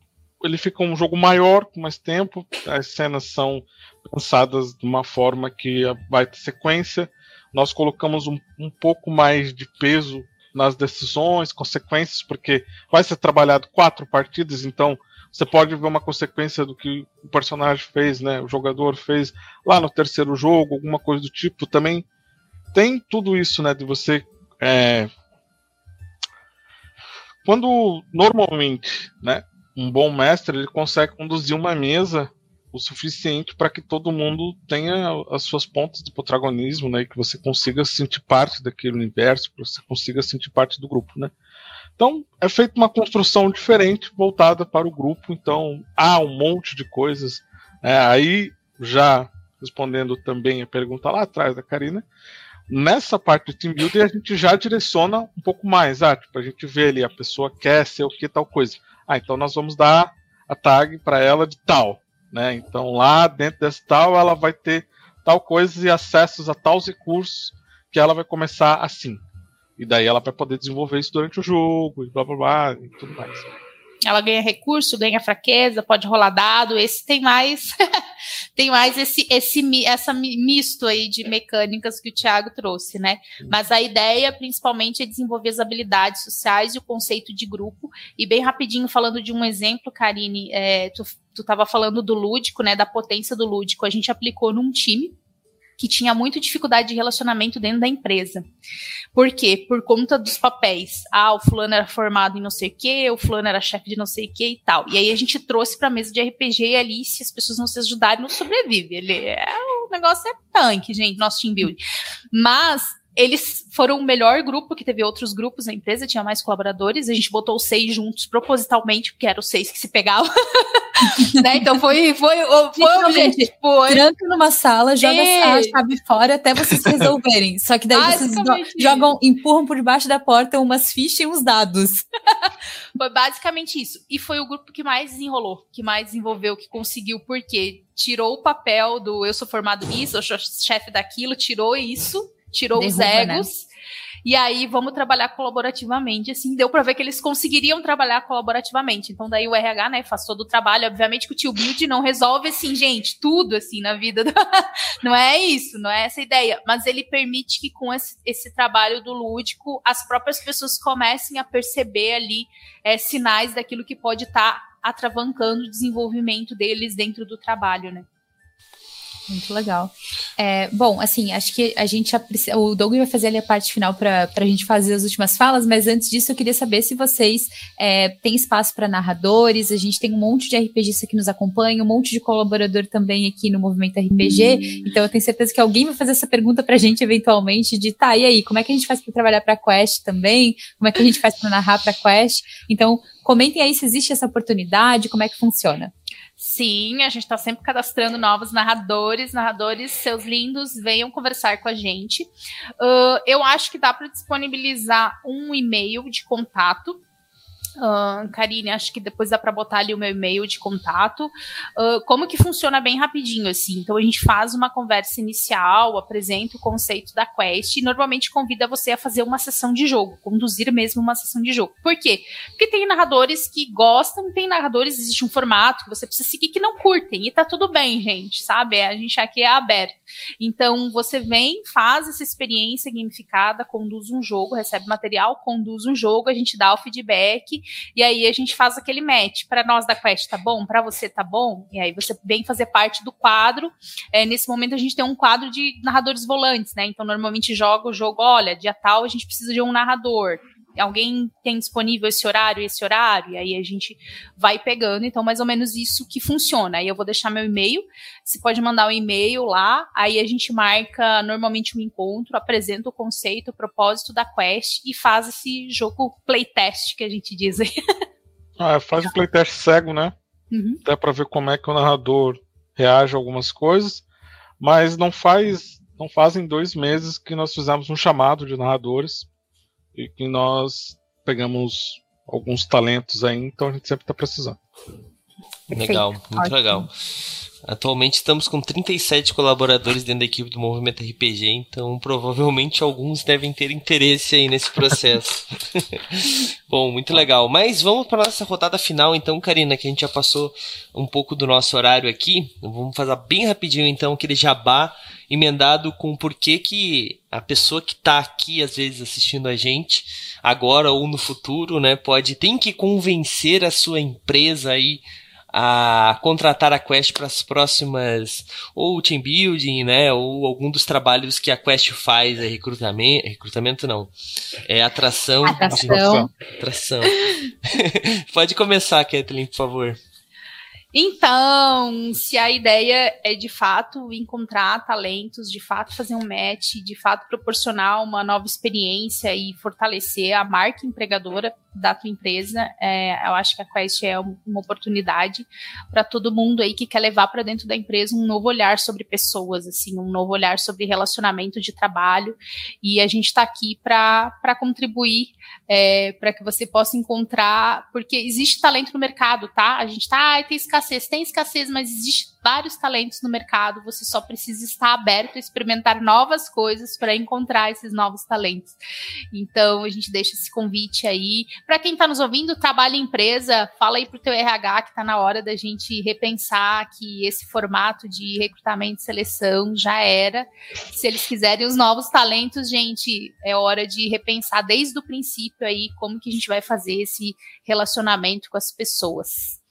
ele fica um jogo maior, com mais tempo, as cenas são pensadas de uma forma que vai ter sequência, nós colocamos um, um pouco mais de peso nas decisões, consequências, porque vai ser trabalhado quatro partidas, então você pode ver uma consequência do que o personagem fez, né? O jogador fez lá no terceiro jogo, alguma coisa do tipo. Também tem tudo isso, né? De você. É... Quando normalmente, né? Um bom mestre ele consegue conduzir uma mesa o suficiente para que todo mundo tenha as suas pontas de protagonismo, né? Que você consiga sentir parte daquele universo, que você consiga sentir parte do grupo, né? Então é feita uma construção diferente voltada para o grupo. Então há um monte de coisas. É, aí já respondendo também a pergunta lá atrás da Karina, Nessa parte de team building a gente já direciona um pouco mais, ah, tipo, a gente vê ali a pessoa quer ser o que tal coisa. Ah, então nós vamos dar a tag para ela de tal, né? Então lá dentro desse tal ela vai ter tal coisa e acessos a tais recursos que ela vai começar assim. E daí ela vai poder desenvolver isso durante o jogo e blá blá blá e tudo mais. Ela ganha recurso, ganha fraqueza, pode rolar dado. Esse tem mais, tem mais esse, esse essa misto aí de mecânicas que o Thiago trouxe, né? Mas a ideia, principalmente, é desenvolver as habilidades sociais e o conceito de grupo. E bem rapidinho, falando de um exemplo, Karine, é, tu, tu tava falando do lúdico, né? Da potência do lúdico. A gente aplicou num time que tinha muito dificuldade de relacionamento dentro da empresa. Por quê? Por conta dos papéis. Ah, o fulano era formado em não sei o quê, o fulano era chefe de não sei o quê e tal. E aí a gente trouxe para a mesa de RPG e ali, se as pessoas não se ajudarem, não sobrevive. Ele é, o negócio é tanque, gente, nosso team building. Mas eles foram o melhor grupo, que teve outros grupos na empresa, tinha mais colaboradores, a gente botou os seis juntos propositalmente, porque eram os seis que se pegavam. né? Então foi, foi, foi o objetivo. Tranca numa sala, joga e... a chave fora até vocês resolverem. Só que daí vocês jogam, empurram por debaixo da porta umas fichas e uns dados. foi basicamente isso. E foi o grupo que mais desenrolou, que mais desenvolveu, que conseguiu, porque tirou o papel do eu sou formado nisso, eu sou chefe daquilo, tirou isso tirou Derruba, os né? egos. Né? E aí vamos trabalhar colaborativamente, assim, deu para ver que eles conseguiriam trabalhar colaborativamente. Então daí o RH, né, faz todo o trabalho, obviamente que o tio Build não resolve assim, gente, tudo assim na vida. Do... não é isso, não é essa ideia, mas ele permite que com esse, esse trabalho do lúdico, as próprias pessoas comecem a perceber ali é, sinais daquilo que pode estar tá atravancando o desenvolvimento deles dentro do trabalho, né? Muito legal. É, bom, assim, acho que a gente. O Doug vai fazer ali a parte final para a gente fazer as últimas falas, mas antes disso eu queria saber se vocês é, têm espaço para narradores. A gente tem um monte de RPGista que nos acompanha, um monte de colaborador também aqui no Movimento RPG. Então eu tenho certeza que alguém vai fazer essa pergunta para a gente eventualmente: de tá, e aí, como é que a gente faz para trabalhar para Quest também? Como é que a gente faz para narrar para Quest? Então, comentem aí se existe essa oportunidade, como é que funciona. Sim, a gente está sempre cadastrando novos narradores. Narradores, seus lindos, venham conversar com a gente. Uh, eu acho que dá para disponibilizar um e-mail de contato Karine, acho que depois dá para botar ali o meu e-mail de contato. Uh, como que funciona bem rapidinho, assim? Então a gente faz uma conversa inicial, apresenta o conceito da quest e normalmente convida você a fazer uma sessão de jogo, conduzir mesmo uma sessão de jogo. Por quê? Porque tem narradores que gostam, tem narradores, existe um formato que você precisa seguir que não curtem, e tá tudo bem, gente, sabe? A gente aqui é aberto. Então você vem, faz essa experiência gamificada, conduz um jogo, recebe material, conduz um jogo, a gente dá o feedback e aí a gente faz aquele match. Para nós da Quest tá bom? Para você tá bom? E aí você vem fazer parte do quadro. É, nesse momento a gente tem um quadro de narradores volantes, né? Então normalmente joga o jogo, olha, dia tal a gente precisa de um narrador alguém tem disponível esse horário, esse horário, e aí a gente vai pegando, então mais ou menos isso que funciona. Aí eu vou deixar meu e-mail, você pode mandar um e-mail lá, aí a gente marca normalmente um encontro, apresenta o conceito, o propósito da quest e faz esse jogo playtest que a gente diz aí. Ah, faz um playtest cego, né? Uhum. Até para ver como é que o narrador reage a algumas coisas, mas não faz, não fazem dois meses que nós fizemos um chamado de narradores e que nós pegamos alguns talentos aí, então a gente sempre está precisando. Legal, muito Ótimo. legal. Atualmente estamos com 37 colaboradores dentro da equipe do Movimento RPG, então provavelmente alguns devem ter interesse aí nesse processo. Bom, muito legal. Mas vamos para nossa rodada final então, Karina, que a gente já passou um pouco do nosso horário aqui. Vamos fazer bem rapidinho então aquele jabá emendado com o porquê que a pessoa que está aqui às vezes assistindo a gente agora ou no futuro, né, pode tem que convencer a sua empresa aí a contratar a Quest para as próximas ou team building, né, ou algum dos trabalhos que a Quest faz, é recrutamento, recrutamento não, é atração, atração, atração. Pode começar, Kathleen, por favor. Então, se a ideia é de fato encontrar talentos, de fato fazer um match, de fato proporcionar uma nova experiência e fortalecer a marca empregadora da tua empresa, é, eu acho que a Quest é uma oportunidade para todo mundo aí que quer levar para dentro da empresa um novo olhar sobre pessoas, assim, um novo olhar sobre relacionamento de trabalho. E a gente está aqui para contribuir, é, para que você possa encontrar, porque existe talento no mercado, tá? A gente está, ah, tem escassez, tem escassez, mas existe vários talentos no mercado, você só precisa estar aberto a experimentar novas coisas para encontrar esses novos talentos. Então, a gente deixa esse convite aí. Para quem está nos ouvindo, trabalha em empresa, fala aí para o teu RH que está na hora da gente repensar que esse formato de recrutamento e seleção já era. Se eles quiserem os novos talentos, gente, é hora de repensar desde o princípio aí como que a gente vai fazer esse relacionamento com as pessoas.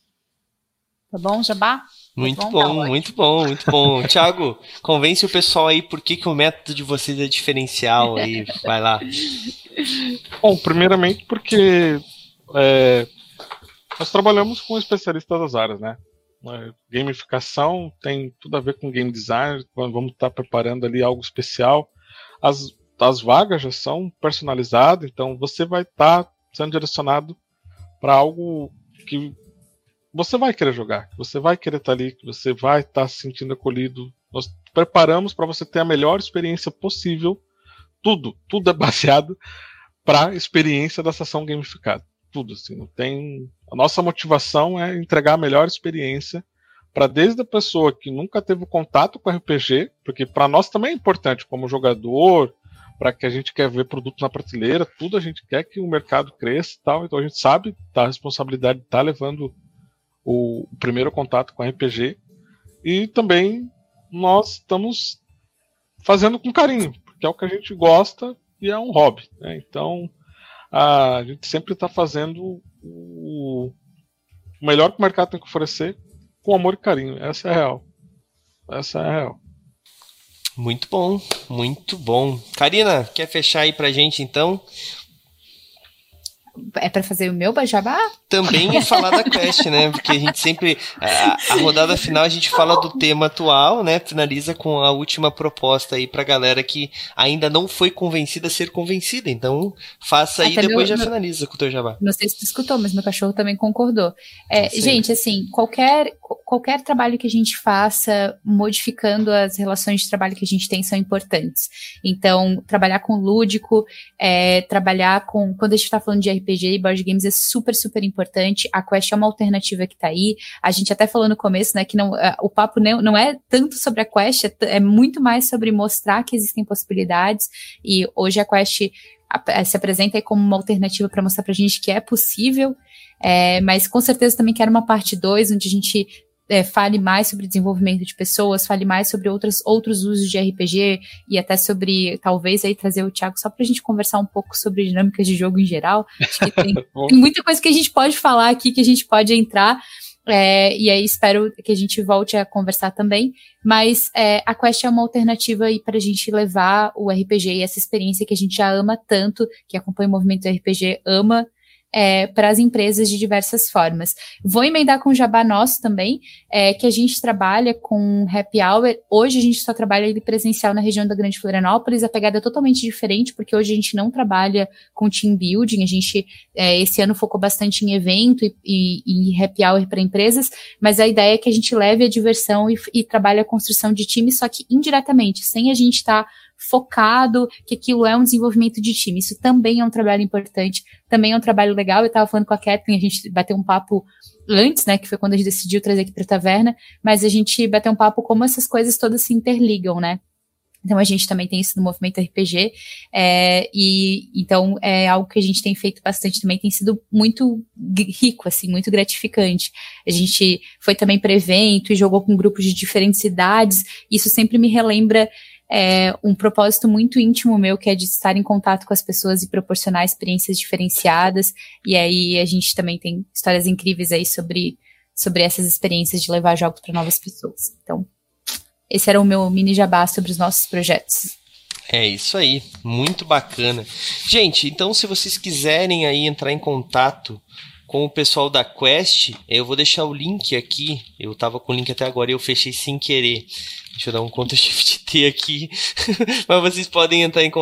Tá bom, Jabá? Muito bom, bom tá muito bom, muito bom. Tiago, convence o pessoal aí por que, que o método de vocês é diferencial aí. Vai lá. Bom, primeiramente porque é, nós trabalhamos com especialistas das áreas, né? Gamificação tem tudo a ver com game design, vamos estar preparando ali algo especial. As, as vagas já são personalizadas, então você vai estar sendo direcionado para algo que você vai querer jogar, você vai querer estar ali, você vai estar se sentindo acolhido. Nós preparamos para você ter a melhor experiência possível. Tudo, tudo é baseado para a experiência da sessão gamificada. Tudo assim, não tem. A nossa motivação é entregar a melhor experiência para desde a pessoa que nunca teve contato com RPG, porque para nós também é importante como jogador, para que a gente quer ver produto na prateleira, tudo a gente quer que o mercado cresça e tal, então a gente sabe da responsabilidade de estar tá levando o, primeiro contato com RPG. E também nós estamos fazendo com carinho, porque é o que a gente gosta e é um hobby. Né? Então a gente sempre está fazendo o, melhor que o mercado tem que oferecer com amor e carinho. Essa é a real. Essa é a real. Muito bom, muito bom. Karina, quer fechar aí pra gente então? É para fazer o meu bajabá? Também é falar da quest, né? Porque a gente sempre. A, a, rodada final a gente fala do tema atual, né? Finaliza com a última proposta aí pra galera que ainda não foi convencida a ser convencida. Então, faça aí e depois meu, já finaliza com o teu jabá. Não sei se tu escutou, mas meu cachorro também concordou. É, gente, assim, qualquer, qualquer trabalho que a gente faça modificando as relações de trabalho que a gente tem são importantes. Então, trabalhar com lúdico, é, trabalhar com. Quando a gente está falando de RPG e board games é super, super importante. A Quest é uma alternativa que tá aí. A gente até falou no começo, né, que não, uh, o papo não, não é tanto sobre a Quest, é, é muito mais sobre mostrar que existem possibilidades. E hoje a Quest se apresenta aí como uma alternativa para mostrar para a gente que é possível, é, mas com certeza também quero uma parte 2, onde a gente é, fale mais sobre desenvolvimento de pessoas, fale mais sobre outras, outros usos de RPG e até sobre, talvez, aí trazer o Thiago só para a gente conversar um pouco sobre dinâmicas de jogo em geral. Acho que tem, tem muita coisa que a gente pode falar aqui, que a gente pode entrar. É, e aí espero que a gente volte a conversar também. Mas é, a Quest é uma alternativa aí para a gente levar o RPG e essa experiência que a gente já ama tanto, que acompanha o movimento RPG, ama é, para as empresas de diversas formas. Vou emendar com o Jabá Nosso também, é, que a gente trabalha com happy hour. Hoje a gente só trabalha ele presencial na região da Grande Florianópolis. A pegada é totalmente diferente, porque hoje a gente não trabalha com team building. A gente, é, esse ano, focou bastante em evento e, e, e happy hour para empresas, mas a ideia é que a gente leve a diversão e, e trabalhe a construção de time, só que indiretamente, sem a gente estar tá focado, que aquilo é um desenvolvimento de time. Isso também é um trabalho importante, também é um trabalho legal. Eu estava falando com a Kathleen, a gente bateu um papo antes, né, que foi quando a gente decidiu trazer aqui para a taverna, mas a gente bateu um papo como essas coisas todas se interligam, né? Então a gente também tem isso no movimento RPG, é, e então é algo que a gente tem feito bastante também, tem sido muito rico, assim, muito gratificante. A gente foi também para evento e jogou com grupos de diferentes idades, isso sempre me relembra é um propósito muito íntimo meu, que é de estar em contato com as pessoas e proporcionar experiências diferenciadas. E aí a gente também tem histórias incríveis aí sobre, sobre essas experiências de levar jogos para novas pessoas. Então, esse era o meu mini jabá sobre os nossos projetos. É isso aí, muito bacana. Gente, então se vocês quiserem aí entrar em contato com o pessoal da Quest, eu vou deixar o link aqui. Eu tava com o link até agora e eu fechei sem querer. Deixa eu dar um Ctrl Shift T aqui. Mas vocês podem entrar em,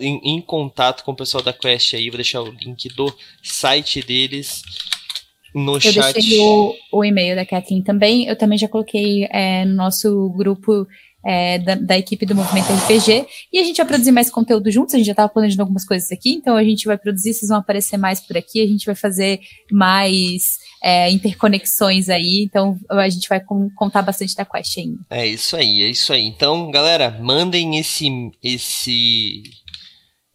em, em, contato com o pessoal da Quest aí. Vou deixar o link do site deles no eu chat. Eu deixei o, o e-mail da Kathleen também. Eu também já coloquei é, no nosso grupo é, da, da, equipe do Movimento RPG. E a gente vai produzir mais conteúdo juntos, a gente já estava planejando algumas coisas aqui, então a gente vai produzir, vocês vão aparecer mais por aqui, a gente vai fazer mais é, interconexões aí, então a gente vai com, contar bastante da Quest ainda. É isso aí, é isso aí. Então, galera, mandem esse. esse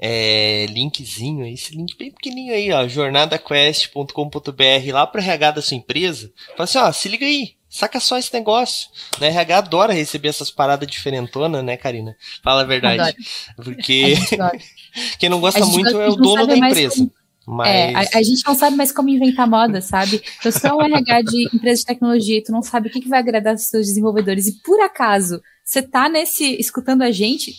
é, linkzinho, esse link bem pequenininho aí, ó, jornadaquest.com.br lá para RH da sua empresa. Fala assim, ó, se liga aí, Saca só esse negócio. Né? RH adora receber essas paradas diferentonas, né, Karina? Fala a verdade. Adoro. Porque quem não gosta muito é o dono da empresa. Como... Mas... É, a, a, gente não sabe mais como inventar moda, sabe? Então, se é um RH de empresa de tecnologia e tu não sabe o que, que vai agradar os seus desenvolvedores e por acaso você tá nesse escutando a gente,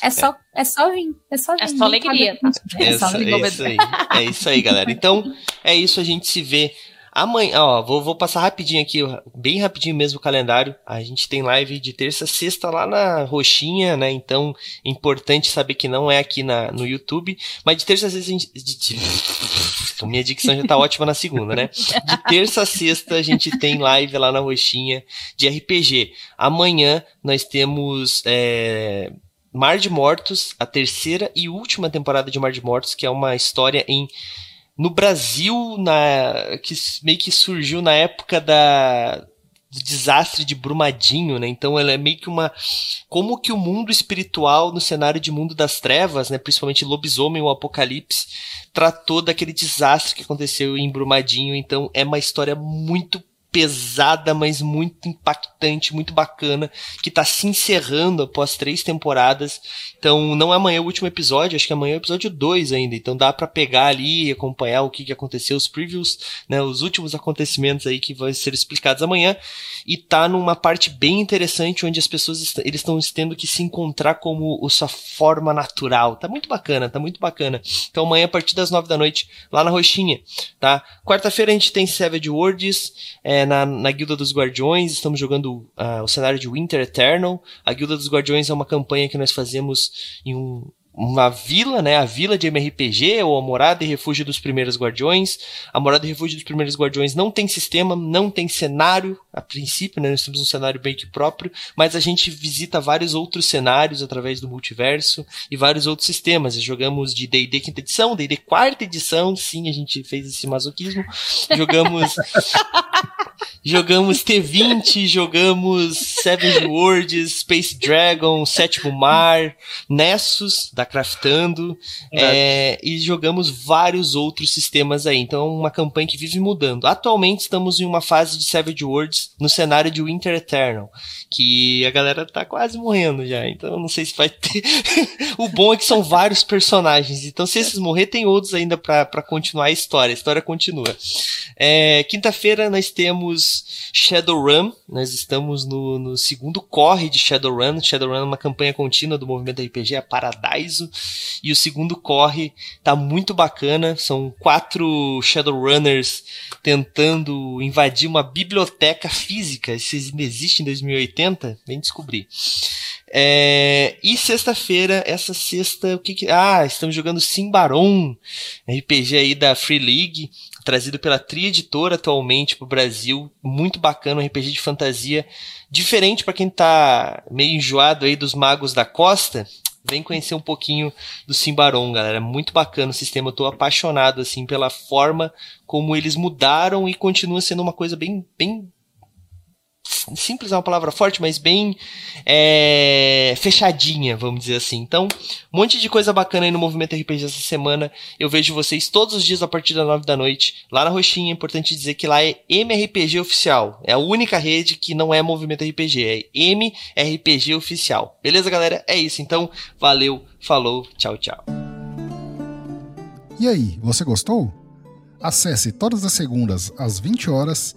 é só, é. é só vir. É só, vir, é só alegria. Tá? É, só é, isso aí, é isso aí, galera. Então, é isso. A gente se vê Amanhã, ó, vou, vou passar rapidinho aqui, bem rapidinho mesmo o calendário. A gente tem live de terça, sexta lá na roxinha, né? Então, importante saber que não é aqui na, no YouTube. Mas de terça a sexta a gente. Minha dicção já tá ótima na segunda, né? De terça a sexta a gente tem live lá na roxinha de RPG. Amanhã nós temos. É, Mar de Mortos, a terceira e última temporada de Mar de Mortos, que é uma história em no Brasil, na, que meio que surgiu na época da, do desastre de Brumadinho, né? Então ela é meio que uma como que o mundo espiritual no cenário de mundo das trevas, né, principalmente lobisomem ou apocalipse, tratou daquele desastre que aconteceu em Brumadinho. Então é uma história muito pesada, mas muito impactante, muito bacana, que tá se encerrando após três temporadas. Então, não é amanhã o último episódio, acho que amanhã é o episódio 2 ainda. Então dá para pegar ali e acompanhar o que, que aconteceu, os previews, né, os últimos acontecimentos aí que vão ser explicados amanhã. E tá numa parte bem interessante onde as pessoas est eles estão tendo que se encontrar como sua forma natural. Tá muito bacana, tá muito bacana. Então amanhã a partir das nove da noite lá na Roxinha, tá? Quarta-feira a gente tem Savage Worlds, é, na, na Guilda dos Guardiões, estamos jogando uh, o cenário de Winter Eternal. A Guilda dos Guardiões é uma campanha que nós fazemos em um, uma vila, né? A vila de MRPG, ou a morada e refúgio dos primeiros guardiões. A morada e refúgio dos primeiros guardiões não tem sistema, não tem cenário, a princípio, né? Nós temos um cenário bem que próprio, mas a gente visita vários outros cenários através do multiverso e vários outros sistemas. Jogamos de D&D quinta edição, D&D quarta edição, sim, a gente fez esse masoquismo. Jogamos jogamos T20, jogamos Savage Worlds, Space Dragon, Sétimo Mar, Nessus, da Craftando, é. É, e jogamos vários outros sistemas aí. Então, é uma campanha que vive mudando. Atualmente, estamos em uma fase de Savage Worlds no cenário de Winter Eternal, que a galera tá quase morrendo já, então não sei se vai ter. o bom é que são vários personagens, então se esses morrer, tem outros ainda para continuar a história. A história continua. É, Quinta-feira nós temos Shadowrun, nós estamos no, no segundo corre de Shadowrun. Shadowrun é uma campanha contínua do movimento RPG, a Paradiso, e o segundo corre tá muito bacana. São quatro Shadowrunners tentando invadir uma biblioteca física. Isso ainda existe em 2080? Vem descobrir. É, e sexta-feira, essa sexta, o que, que Ah, estamos jogando Simbaron, RPG aí da Free League, trazido pela Tri Editora atualmente pro Brasil. Muito bacana, um RPG de fantasia. Diferente para quem tá meio enjoado aí dos magos da costa. Vem conhecer um pouquinho do Simbaron, galera. Muito bacana o sistema. Eu tô apaixonado, assim, pela forma como eles mudaram e continua sendo uma coisa bem, bem simples é uma palavra forte, mas bem é, fechadinha, vamos dizer assim. Então, um monte de coisa bacana aí no Movimento RPG essa semana. Eu vejo vocês todos os dias a partir das 9 da noite. Lá na Roxinha, é importante dizer que lá é MRPG Oficial. É a única rede que não é Movimento RPG, é MRPG Oficial. Beleza, galera? É isso. Então, valeu, falou, tchau, tchau. E aí, você gostou? Acesse todas as segundas às 20 horas